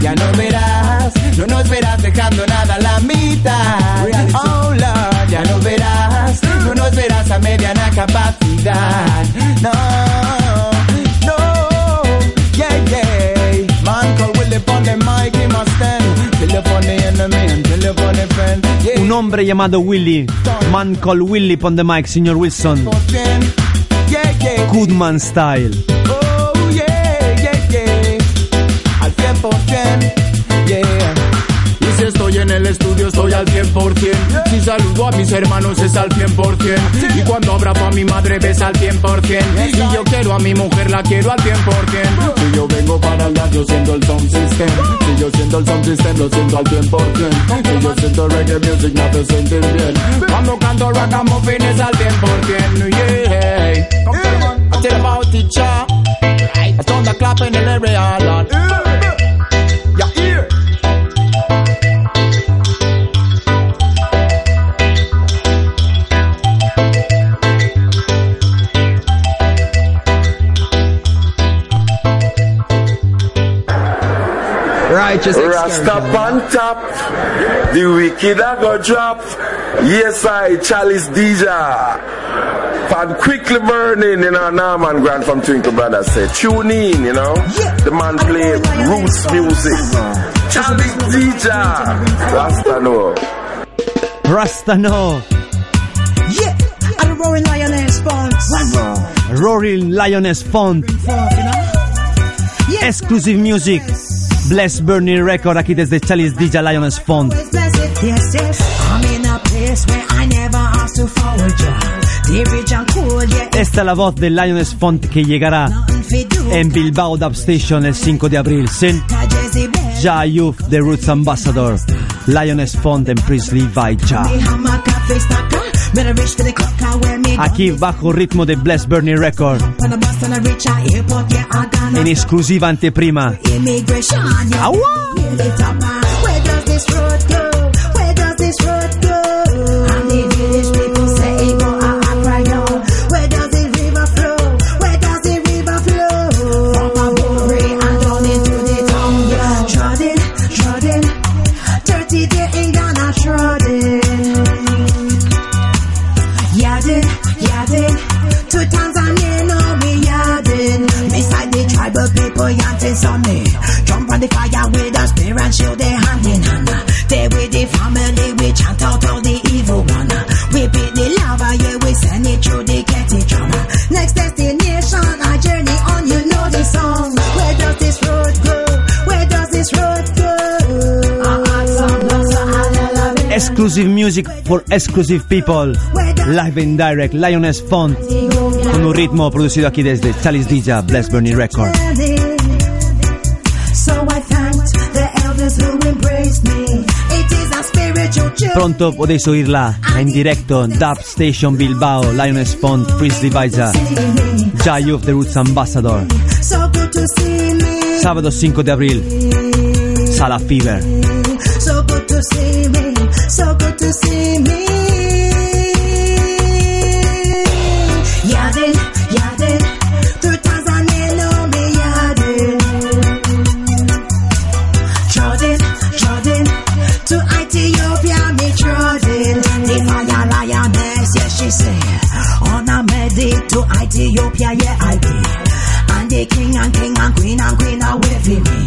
Ya no verás, no nos verás dejando nada a la mitad. Hola, ya no verás, no nos verás a mediana capacidad. No, no, Un hombre llamado Willy, man called Willy on the mic, señor Wilson. Goodman style. Oh, yeah, yeah, yeah. Al 100%, yeah. Y si estoy en el estudio, estoy al 100%. Si saludo a mis hermanos, es al 100%. Y cuando abrazo a mi madre, ves al 100%. Y yo quiero a mi mujer, la quiero al 100%. Si yo vengo para hablar, yo siento el sound system. Si yo siento el sound system, lo siento al 100%. Si yo siento reggae music, me hace sentir bien. Cuando canto ragamuffin es al 100%. Yeah. Tell about it, cha. I turn the clap in the area, Lord. Yeah, Righteous Rasta on top, the wicked a go drop. Yes, I, Chalice DJ. Pan quickly burning, you know, Norman Grant from Twinkle Brothers say, tune in, you know. The man play roots music. Chalice DJ. Rasta no. Rasta no. Yeah, I'm the roaring lioness fonts. Roaring Lioness Font. Exclusive Music. Bless Burning Record aquí desde Chalice DJ cool, yeah, Esta es la voz de Lioness Font que llegará en Bilbao Dub Station el 5 de abril. Sin Ja Youth, The Roots Ambassador. Lioness Font en Priestley me Aquí bajo ritmo de Bless Burning Record. in esclusiva anteprima. Aua! Exclusive music for exclusive people. Live and direct, Lioness Font. Con un ritmo producido aquí desde Chalice DJ, Bless Burning Record. So I thanked the elders who embraced me. It is a spiritual journey. Pronto podéis oírla en directo en Dub Station Bilbao, Lioness Font, Priestley Visa, Ja Youth, The Roots Ambassador. Sábado 5 de abril, Sala Fever. So good to see me. So good to see me. Yarding. To Tanzania, no me yarding. Trotting, trotting. To Ethiopia, me trotting. The fire lioness, yes she say. On a medic to Ethiopia, yeah I did. And the king and king and queen and queen are waving me.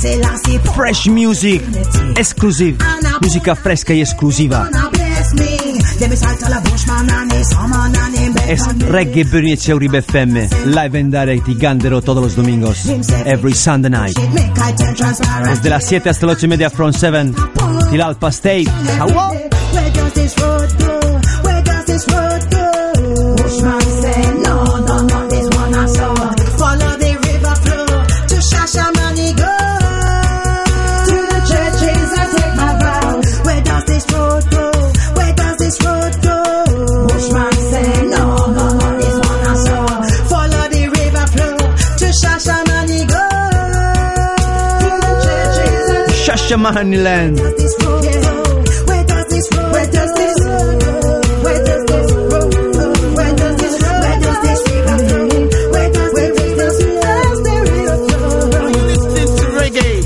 Fresh music, exclusive, musica fresca e esclusiva. Es reggae Bernie Ceuri BFM, live and direct y Gandero todos los domingos, every Sunday night. Desde las 7 hasta las 8 y media, from 7, till Alpa State. Hello.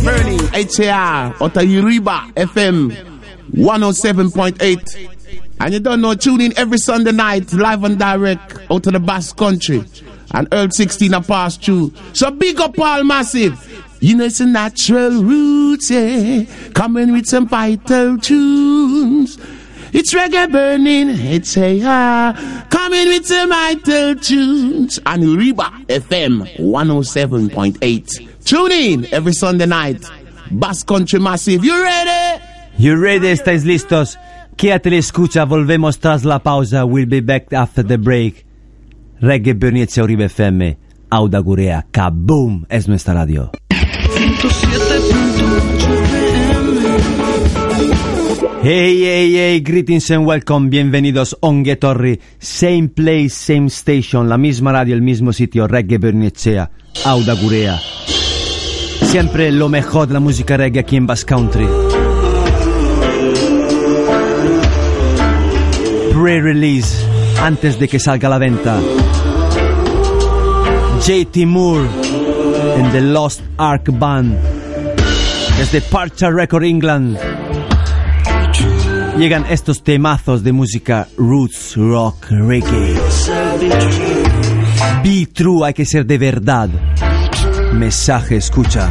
Bernie, HAR, Uriba FM 107.8. And you don't know, tune in every Sunday night, live and direct, out of the Basque Country. And Earl 16 are passed through. So big up all massive. You know, it's a natural roots, yeah. Coming with some vital tunes. It's reggae burning, it's a ah, coming with some vital tunes. And Uriba FM 107.8. Tune in every Sunday night. Basque Country Massive. You ready? You ready? ¿Estáis listos? Quédate y escucha, volvemos tras la pausa. We'll be back after the break. Reggae Bernice Uribe FM, Auda Gurea, Kaboom, es nuestra radio. Hey, hey, hey, greetings and welcome, bienvenidos Ongue Torri, same place, same station, la misma radio, el mismo sitio, Reggae Bernicea, Auda Gurea. Siempre lo mejor de la música reggae aquí en Bass Country. Pre-release, antes de que salga a la venta. JT Moore and the Lost Ark Band. Desde Parcha Record England. Llegan estos temazos de música roots, rock, reggae. Be true, hay que ser de verdad. Mensaje, escucha.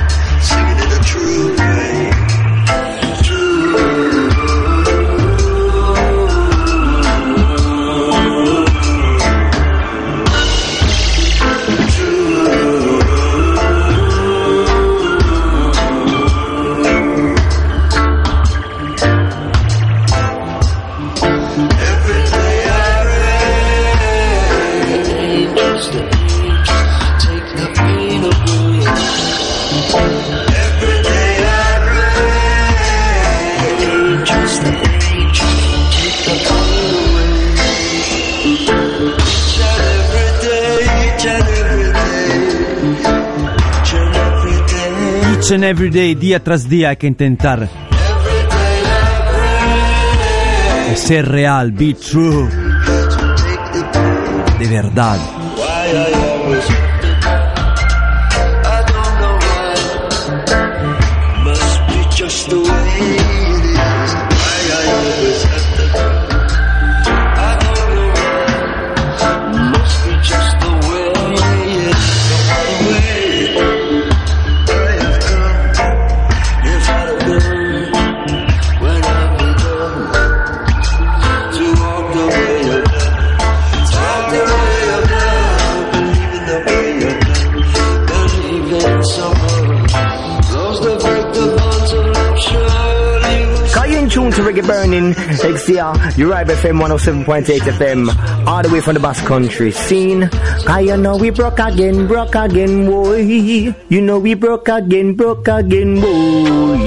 Every day, día tras día, hay que intentar ser real, be true, de verdad. Reggae Burning. XCR, right FM 107.8 FM, all the way from the Basque Country scene. I know we broke again, broke again, boy. You know we broke again, broke again, boy.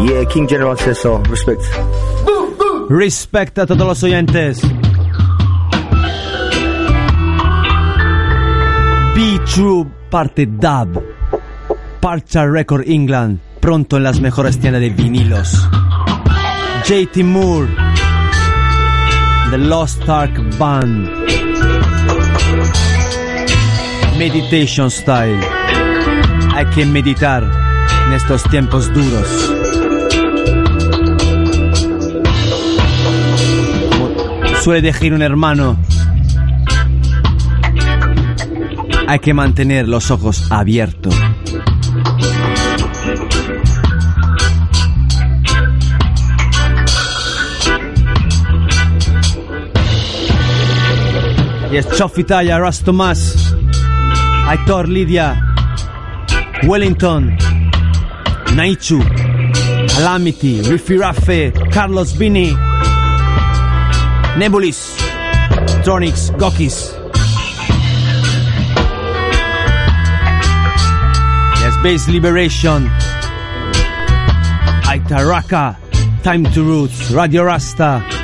Yeah, King General says so. Respect. Respect a todos los oyentes. Be True parte Dub. Parcha Record England. Pronto en las mejores tiendas de vinilos. JT Moore. The Lost Ark Band. Meditation Style. Hay que meditar en estos tiempos duros. suele decir un hermano, hay que mantener los ojos abiertos. Jest Chofitaya, Ras Tomás, Aitor Lidia, Wellington, Naichu, Calamity, Riffy Raffe, Carlos Bini, Nebulis, Tronix, Gokis. Yes, Base Liberation, Aitaraka, Time to Roots, Radio Rasta.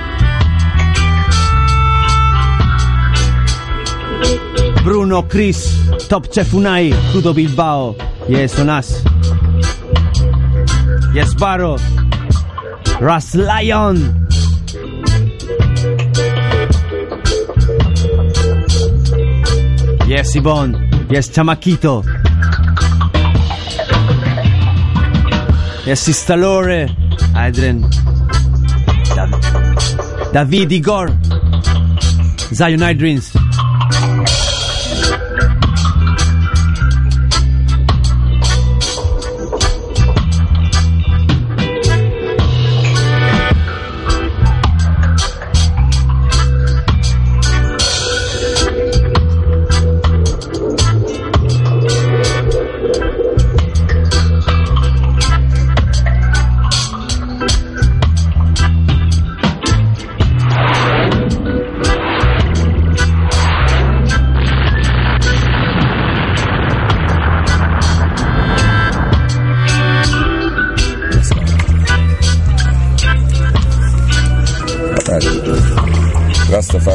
Bruno, Chris, Top Chefunai, Judo Bilbao. Yes, on us. Yes, Baro. Ras Lion. Yes, Yvonne. Yes, Chamaquito. Yes, Sister Lore. Adrian. Dav- David Igor. Zion Idrins.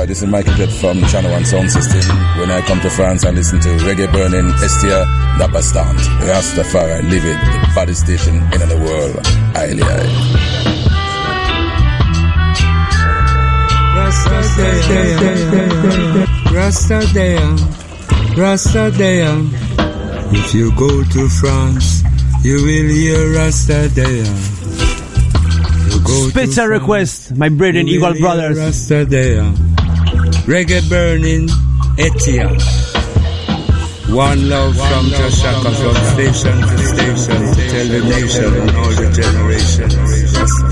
This is Michael Jet from Channel One Sound System. When I come to France, I listen to Reggae Burning, Estia, Dabastant, Rastafari, live it, the baddest station in the world. Highly, highly. Rasta there, Rasta there. If you go to France, you will hear Rasta there. You Special request, my brethren, you will Eagle hear Brothers. Reggae burning, Etia. One love from Joshaka from station to station, tell the nation and all the generations.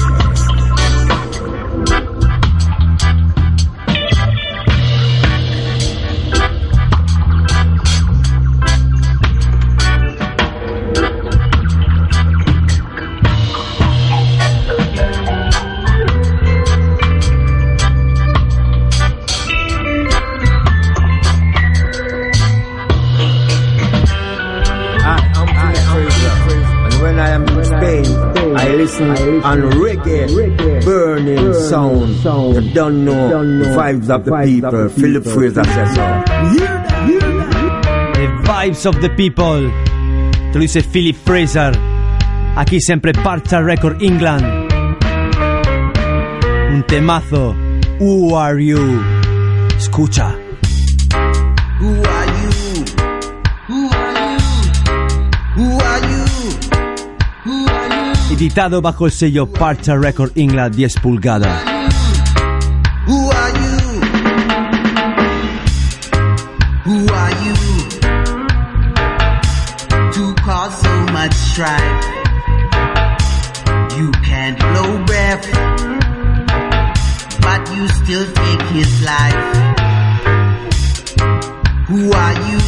Listen on reggae, burning sound. You don't know don't the vibes of the people. Philip Fraser says so. The vibes of the people. Te lo dice Philip Fraser. Aquí siempre Parcha Record England. Un temazo. Who are you? Escucha. Editado bajo el sello Parcha Record England 10 pulgadas. You can't blow breath, but you still take his life. Who are you?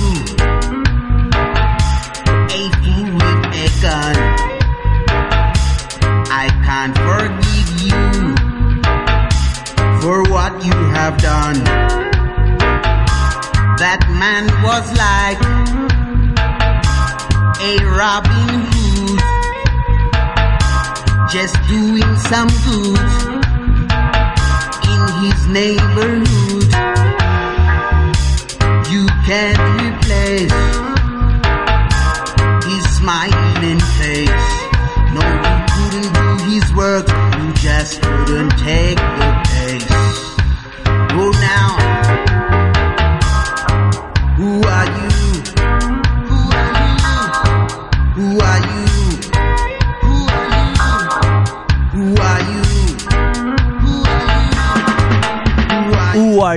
Man was like a Robin Hood, just doing some good in his neighborhood. You can't replace his smiling face. No, you couldn't do his work, you just couldn't take the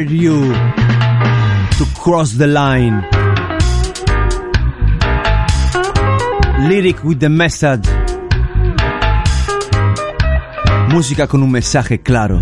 you to cross the line? Lyric with the message. Música con un mensaje claro.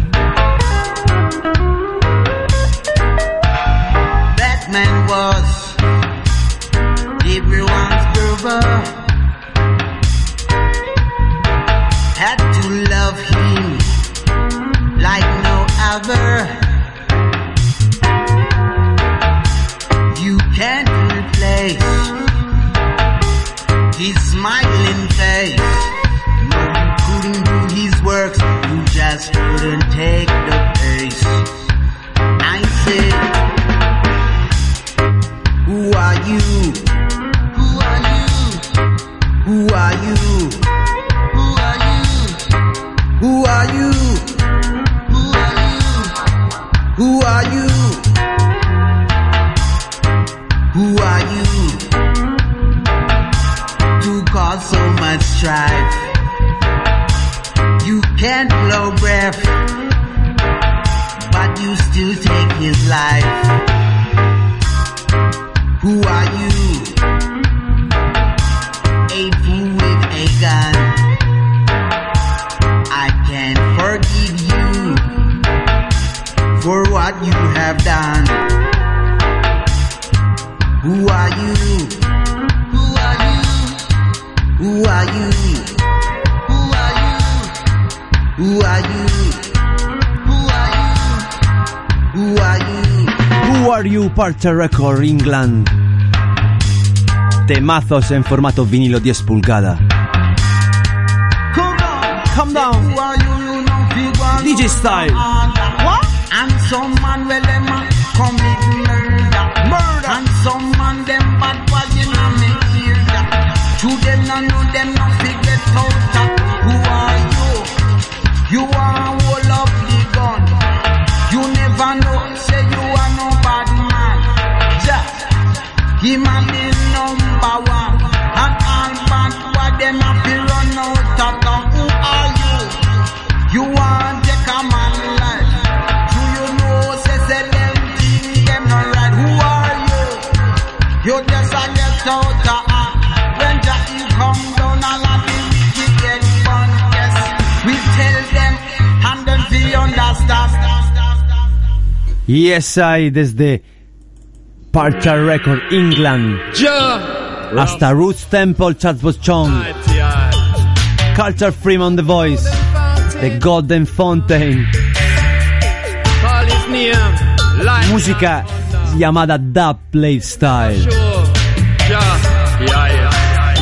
Parcher Record England? Temazos en formato vinilo 10 pulgada. Come down. Who are you? You know big one. DJ style. What? And some man a commit murder. And some man them bad boy you know me fear that. To them no know them no figure out that. Who are you? You are a whole of the gun. You never know. Say you are no bad man. Just him a ESI desde Parcha Record, England. Yeah. Hasta Roots Temple, Chatsworth Chong. Culture Freeman The Voice. The Golden Fountain. Música llamada Dub Play Style.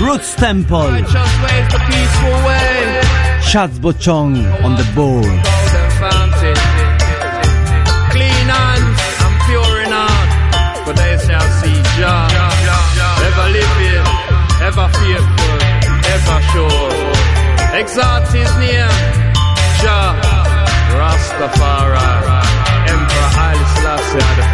Roots Temple. Chatsworth Chong on the board. Ever faithful, ever sure. Exalt his name. Jah. Rastafari. Emperor Haile Selassie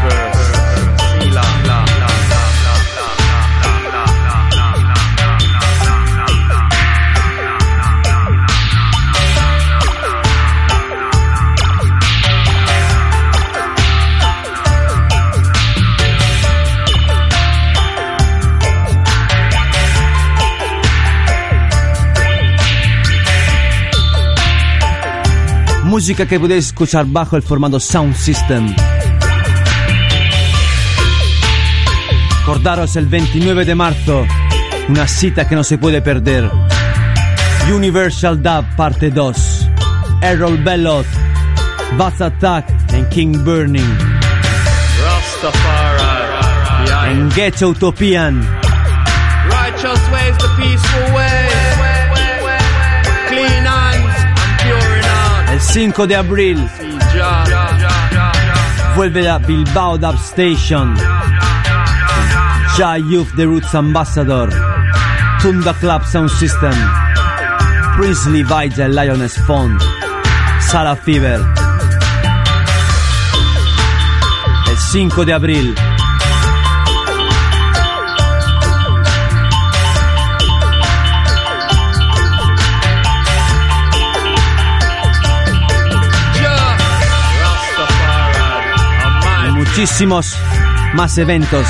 música que podéis escuchar bajo el formato Sound System. Acordaros el 29 de marzo, una cita que no se puede perder. Universal Dub parte 2. Errol Bellot, Vats Attack en King Burning. Rastafari. En Ghetto Utopian. Righteous ways the peaceful way. 5 de abril vuelve a Bilbao Dub Station. Ja Youth The Roots Ambassador. Tunda Club Sound System. Princely Vija el Lioness Font. Sala Fever. El 5 de abril. Muchísimos más eventos.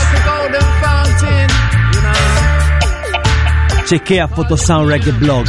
Chequea Photosound Reggae Blog.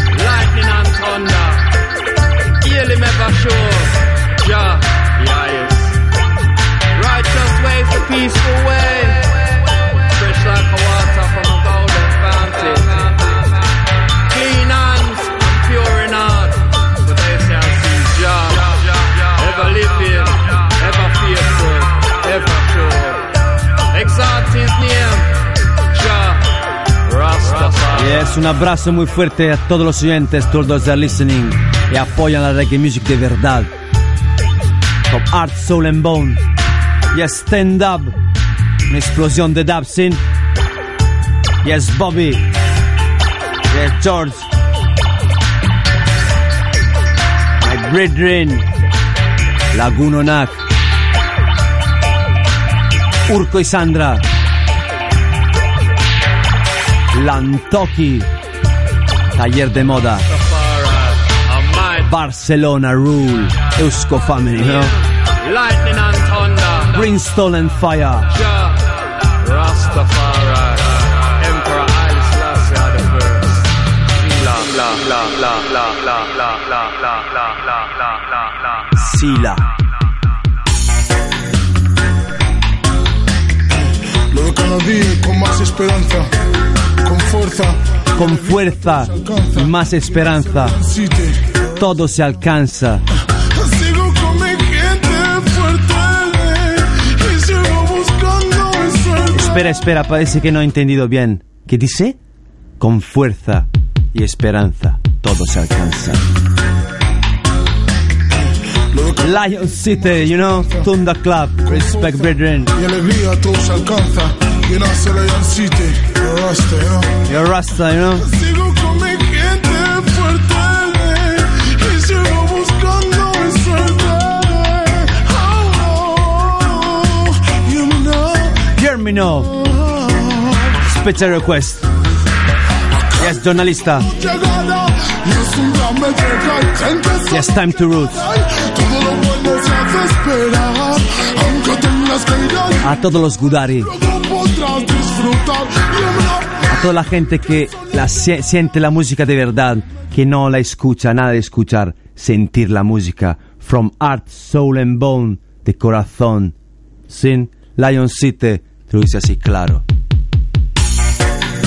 Yes, un abrazo muy fuerte a todos los oyentes, todos los listening y apoyan la reggae music de verdad. Con Art, Soul and Bone. Yes, Stand Up. Una explosión de dub synth. Yes, Bobby. Yes, George. My brethren. Laguno Nac. Urco y Sandra. Lantoki, Taller de Moda, Barcelona Rule, Eusko Family. Lightning and Thunder, Brimstone and Fire, Rastafari, Emperor Isla Sila. Lo de Canadí con más esperanza con fuerza. Y más esperanza. Todo se alcanza. Espera, espera, parece que no he entendido bien. ¿Qué dice? Con fuerza y esperanza. Todo se alcanza. Lion City, you know, Tunda Club, Respect Brethren. Y alegría todo se alcanza. You're not City, Rasta, you Rasta, you? Sigo con mi gente fuerte y sigo buscando. Oh, Special request. Yes, Donalista. Yes, time to root. A todos los Gudari disfrutar. A toda la gente que siente la música de verdad, que no la escucha, nada de escuchar, sentir la música. From Art, Soul and Bone, de corazón. Sin Lion City, te lo dice así claro.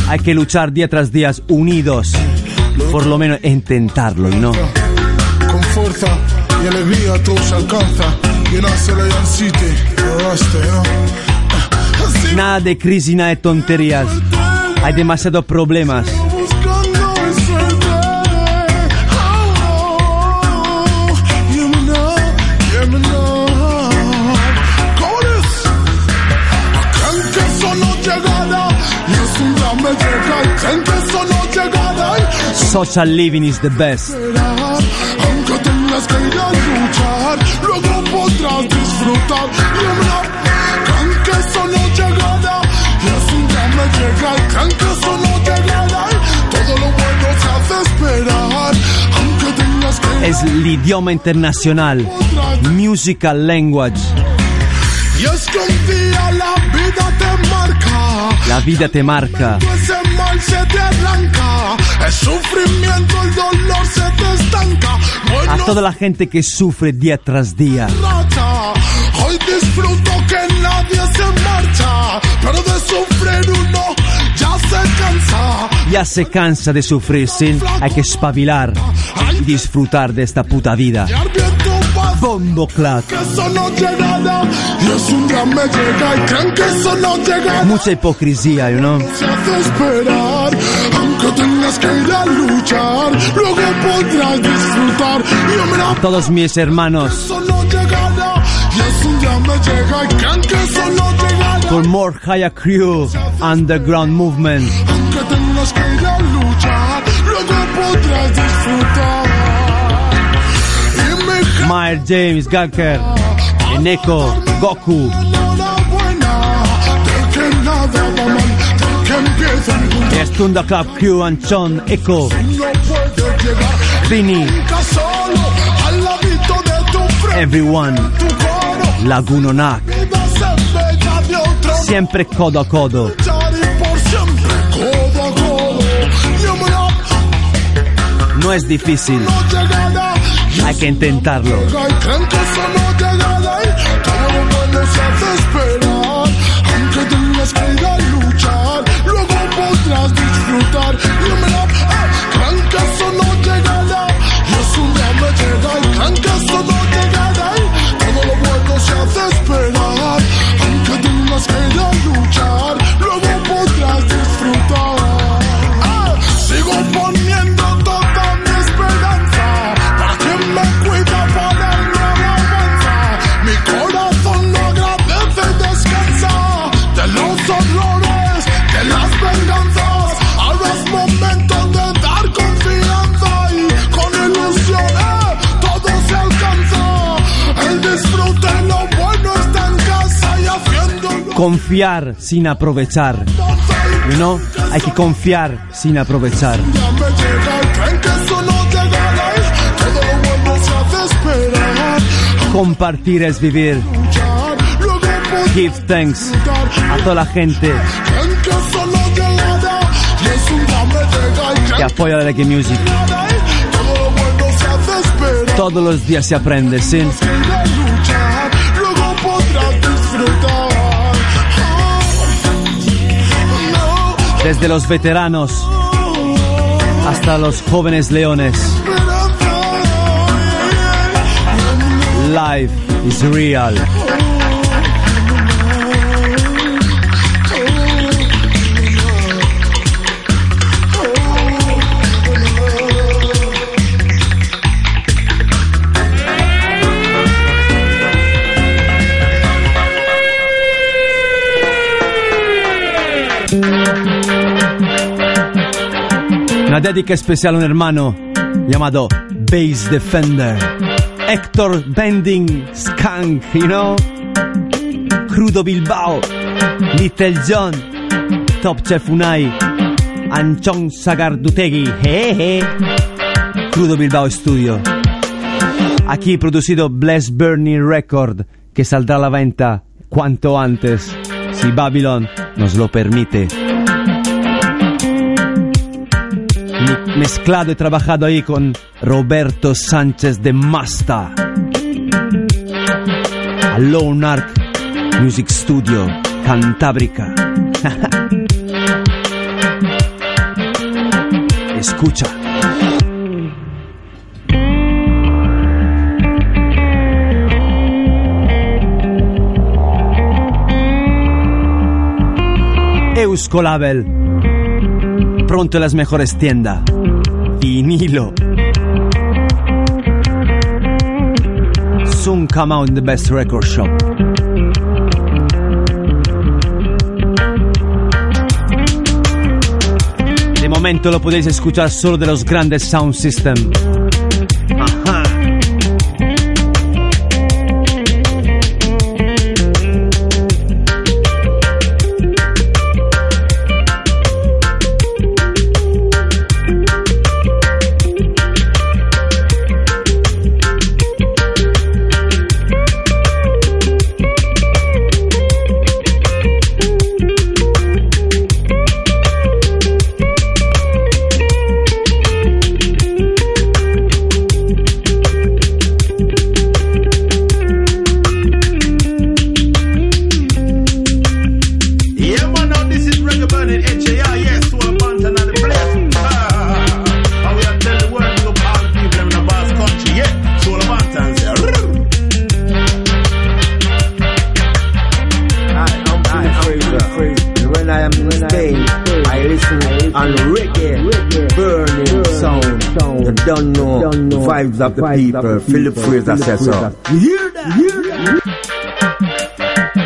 Hay que luchar día tras día unidos. Por lo menos intentarlo, ¿no? con fuerza y alegría todo se alcanza. La Young City. ¿no? Nada de crisis, nada de tonterías. Hay demasiados problemas. Social living is the best. Aunque tengas que ir a luchar, luego podrás disfrutar. Me llega el tren que eso no llegada. Todo lo bueno se hace esperar, aunque tengas que ir Es el idioma internacional. Musical language. Y es que un día la vida te marca. La vida te marca. Ese mal se te arranca. El sufrimiento, el dolor se te estanca. A toda la gente que sufre día tras día. rata disfruto que nadie se marcha, pero de sufrir uno ya se cansa. Ya se cansa de sufrir, sin hay que espabilar y disfrutar de esta puta vida. Bondo Clat. Mucha hipocresía, you know. Todos mis hermanos Con more Haya Crew Underground Movement. Aunque tengas que ir a luchar, luego podrás disfrutar. James Galker, Eneko, Goku. Yes, Club Crew and Sean Echo. Vinny. Everyone. Otro siempre codo a codo. No es difícil, hay que intentarlo. Confiar sin aprovechar. You know? Hay que confiar sin aprovechar. Compartir es vivir. Give thanks a toda la gente que apoya la reggae music. Todos los días se aprende, ¿sí? Desde los veteranos hasta los jóvenes leones. Life is real. Una dedica especial a un hermano llamado Base Defender. Héctor Bending Skank, you know? Crudo Bilbao, Little John, Top Chef Unai, Anchon Sagardutegui, jeje. Crudo Bilbao Studio. Aquí producido Bless Burning Record, que saldrá a la venta cuanto antes, si Babylon nos lo permite. Mezclado y trabajado ahí con Roberto Sánchez de Masta. Alone Arc Music Studio, Cantábrica. *laughs* Escucha. Euskolabel. Pronto las mejores tiendas. Vinilo. Soon come out in the best record shop. De momento lo podéis escuchar solo de los grandes sound system. Vibes of the people. Philip Fraser says so. You hear that?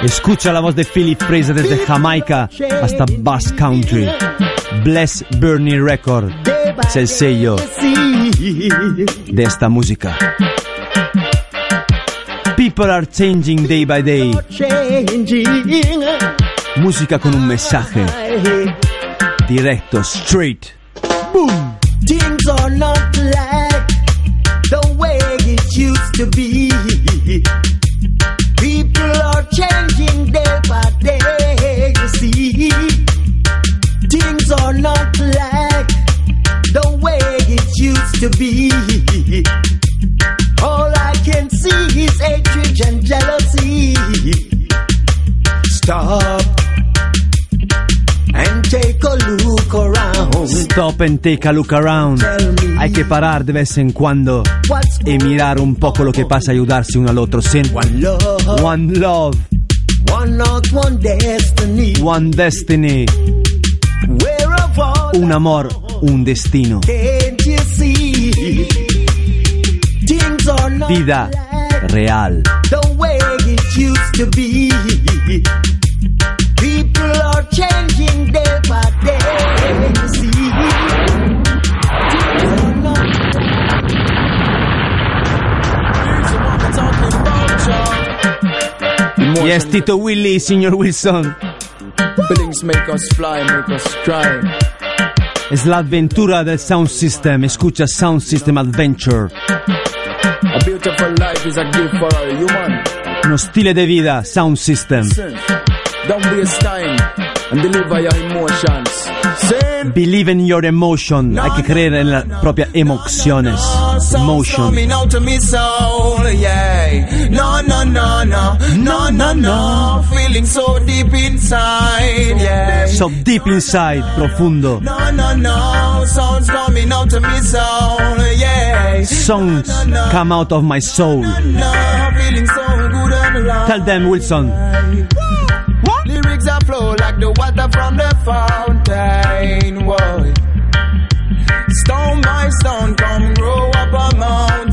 Escucha la voz de Philip Fraser desde Jamaica hasta Bass Country. Bless Burning Record es el sello de esta música. People are changing day by day. Changing. Música con un mensaje directo, straight. Boom. Things are not like used to be. People are changing day by day, you see. Things are not like the way it used to be. Stop and take a look around. Hay que parar de vez en cuando y mirar un poco lo que pasa, ayudarse uno al otro. Sin One love, One love, one not one destiny. one destiny. Un amor, un destino. can't you see? Things are not Vida real. the way it used to be. Yes, Tito Willy, señor Wilson. Make us fly, make us cry. Es la aventura del Sound System. Escucha Sound System Adventure. A beautiful life is a gift for a human. Un stile de vida, Sound System. Listen, don't waste time and deliver your emotions. Sin. Believe in your emotion. Hay que creer en las propias emociones. Emotion. coming out of me soul, yeah. No, no, no, no, no, no, no. Feeling so deep inside, yeah. So deep inside, profundo. No, no, no. Sounds coming out of me soul, yeah. Songs come out of my soul. No, feeling so good and alive. Tell them, Wilson. Lyrics that flow like the water from the fountain.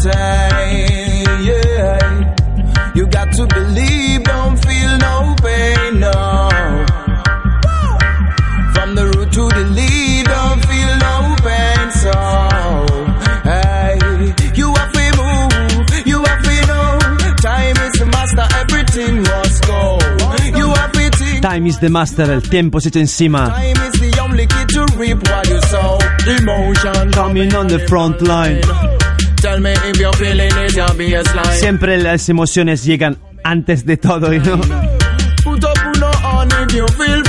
Mountain. Yeah. You got to believe, don't feel no pain, no. From the root to the lead, don't feel no pain, so. Hey, you have to move, you have to know. Time is the master, everything must go. You have to think. Time is the master, el tiempo se echa encima. Time is the only key to reap what you sow. Emotion Coming on the front line. If you're feeling it. Siempre las emociones llegan antes de todo, y no.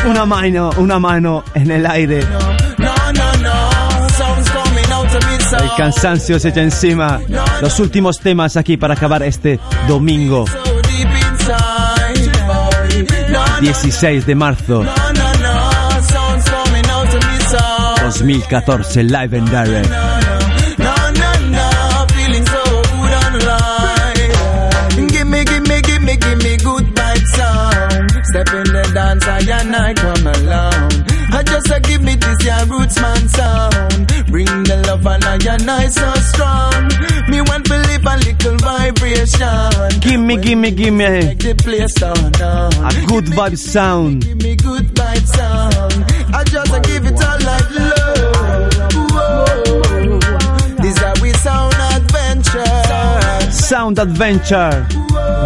Una mano, una mano en el aire. El cansancio se echa encima. Los últimos temas aquí para acabar este domingo So deep inside, boy. No, no, 16 de marzo no, no, no. Sounds coming out of me soul. 2014, live and direct. I I come along. I just uh, give me this your roots man sound. Bring the love and I and I so strong. Me want to live a little vibration. Gimme, gimme, gimme Make the place turn on. a good vibe sound. Give me good vibe sound. I just uh, give it all like love. Whoa. This how we sound adventure. Sound adventure.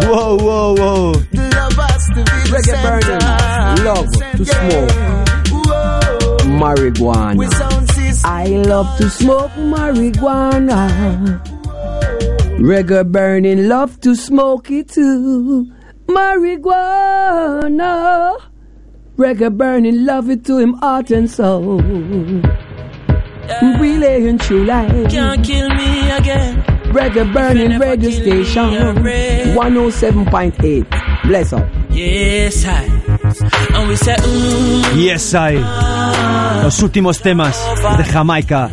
Whoa, whoa, whoa. Love us to be the Reggae burning, center. Love to smoke. Marijuana. We. I love to smoke marijuana. Reggae burning, love to smoke it too. Marijuana. Reggae burning, love it to him heart and soul. Really and true life. Can't kill me again. Reggae burning, radio station. 107.8. Bless up. Yes, I. And we say, Yes, I. Los últimos temas de Jamaica.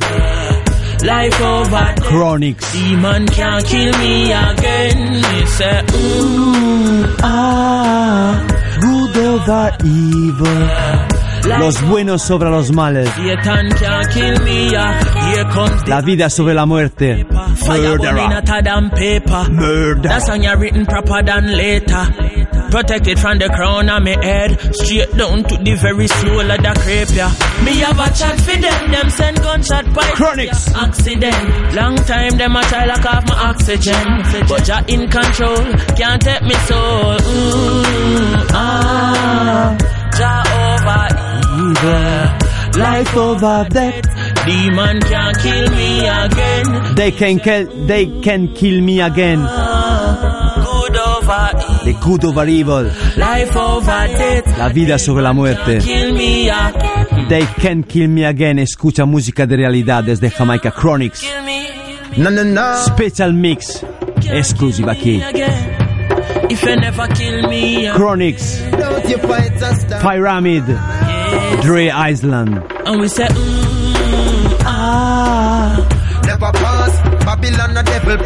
life over. Chronics. Demon can't kill me again. We say, mm, ah, Good over evil. Los buenos sobre los males. La vida sobre la muerte. fire burning hotter than paper. Murder. That song you written proper than later. Protected from the crown of my head, straight down to the very soul of the crepe, yeah. Me have a chat for them, them send gunshot pipes. Chronics. yeah. Accident. Long time them a try lock off my oxygen. But you're in control, can't take me soul. Mm, ah, Jah over Life over death. Demon can't kill me again. They can kill, they can kill me again. Good over evil. The good over evil. Life over death. La vida sobre la muerte. Kill me again. They can kill me again. Escucha música de realidad desde Jamaica Chronics. No, no, no. Special mix. Exclusiva aquí. If you never kill me. Chronics. Don't you fight and stop. Pyramid. Dre Island. and we say, mm, ah, Never pass. Babylon a devil.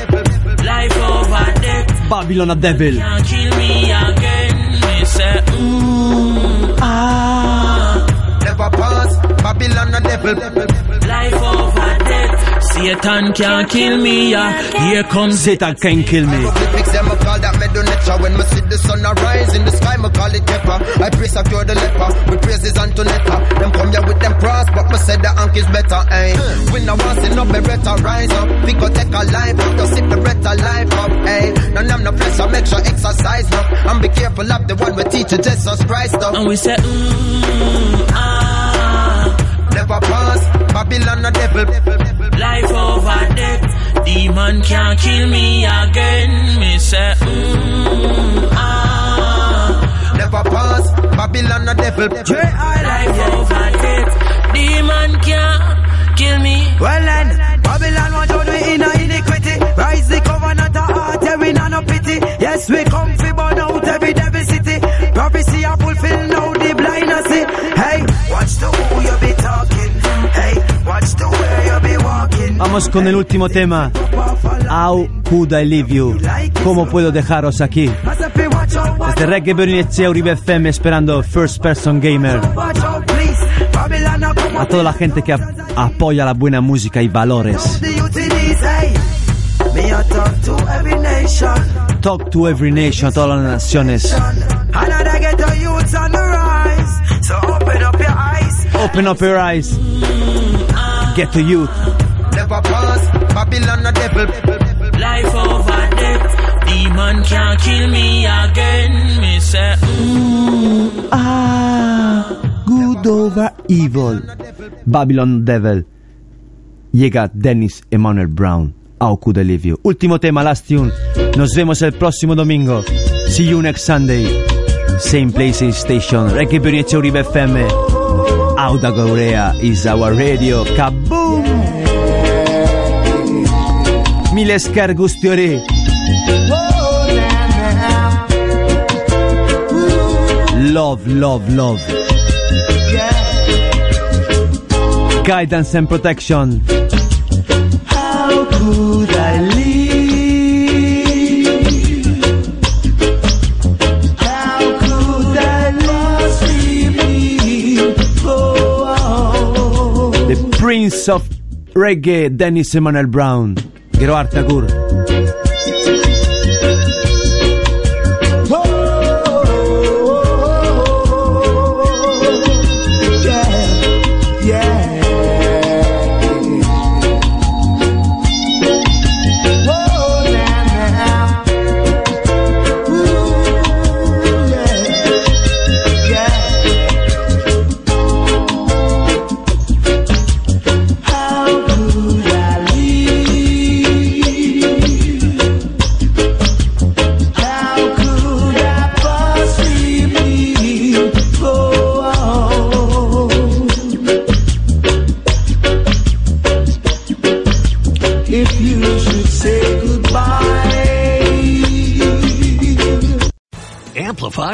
life over death. Babylon a Devil. Can't kill me again. We say, mm, ah, Never pass. Babylon a devil. Life over death. Satan can't kill me, yeah. Here comes Satan can't kill me. Fix them a call that medonetra When me see the sun arise in the sky, me call it pepper I praise a cure the leper, with praises Antonetta Them come here with them cross, but me say the ank is better, eh? We no want see no beretta rise up. We go take a life up, just sip the beretta life up, eh? None of no pressure, make sure exercise up. And be careful of the one we teach you Jesus Christ up. And we say, mm, ah, Never pass, Babylon a devil life over death. Demon can't kill me again. Me say, mm, ah, Never pass, Babylon a devil life over death. Demon can't kill me. Well then, Babylon want to do in a iniquity. Rise the covenant of heart, yeah, we no pity. Yes, we come fi burn out every devil city. Prophecy are fulfilled now, the blind are see. Hey, watch the who you be Vamos con el último tema. How could I leave you? ¿Cómo puedo dejaros aquí? Desde Reggae Berlin Uribe FM esperando First Person Gamer. a toda la gente que ap- apoya la buena música y valores. talk to every nation. A todas las naciones. Open up your eyes. Get to youth. Never pass, Babylon a devil Life over death. Demon can't kill me again. Me say, mm, Ah, good over evil. Babylon Devil. Llega Dennis Emmanuel Brown. How could I leave you? Último tema, last tune. Nos vemos el próximo domingo. See you next Sunday. Same place, same station. Reggae Uribe FM. Auda Gaurea is our radio. Kaboom! Miles ker gustiori. Love, love, love. Guidance and protection. How could I leave? Prince of Reggae, Dennis Emmanuel Brown. Gero Artagur.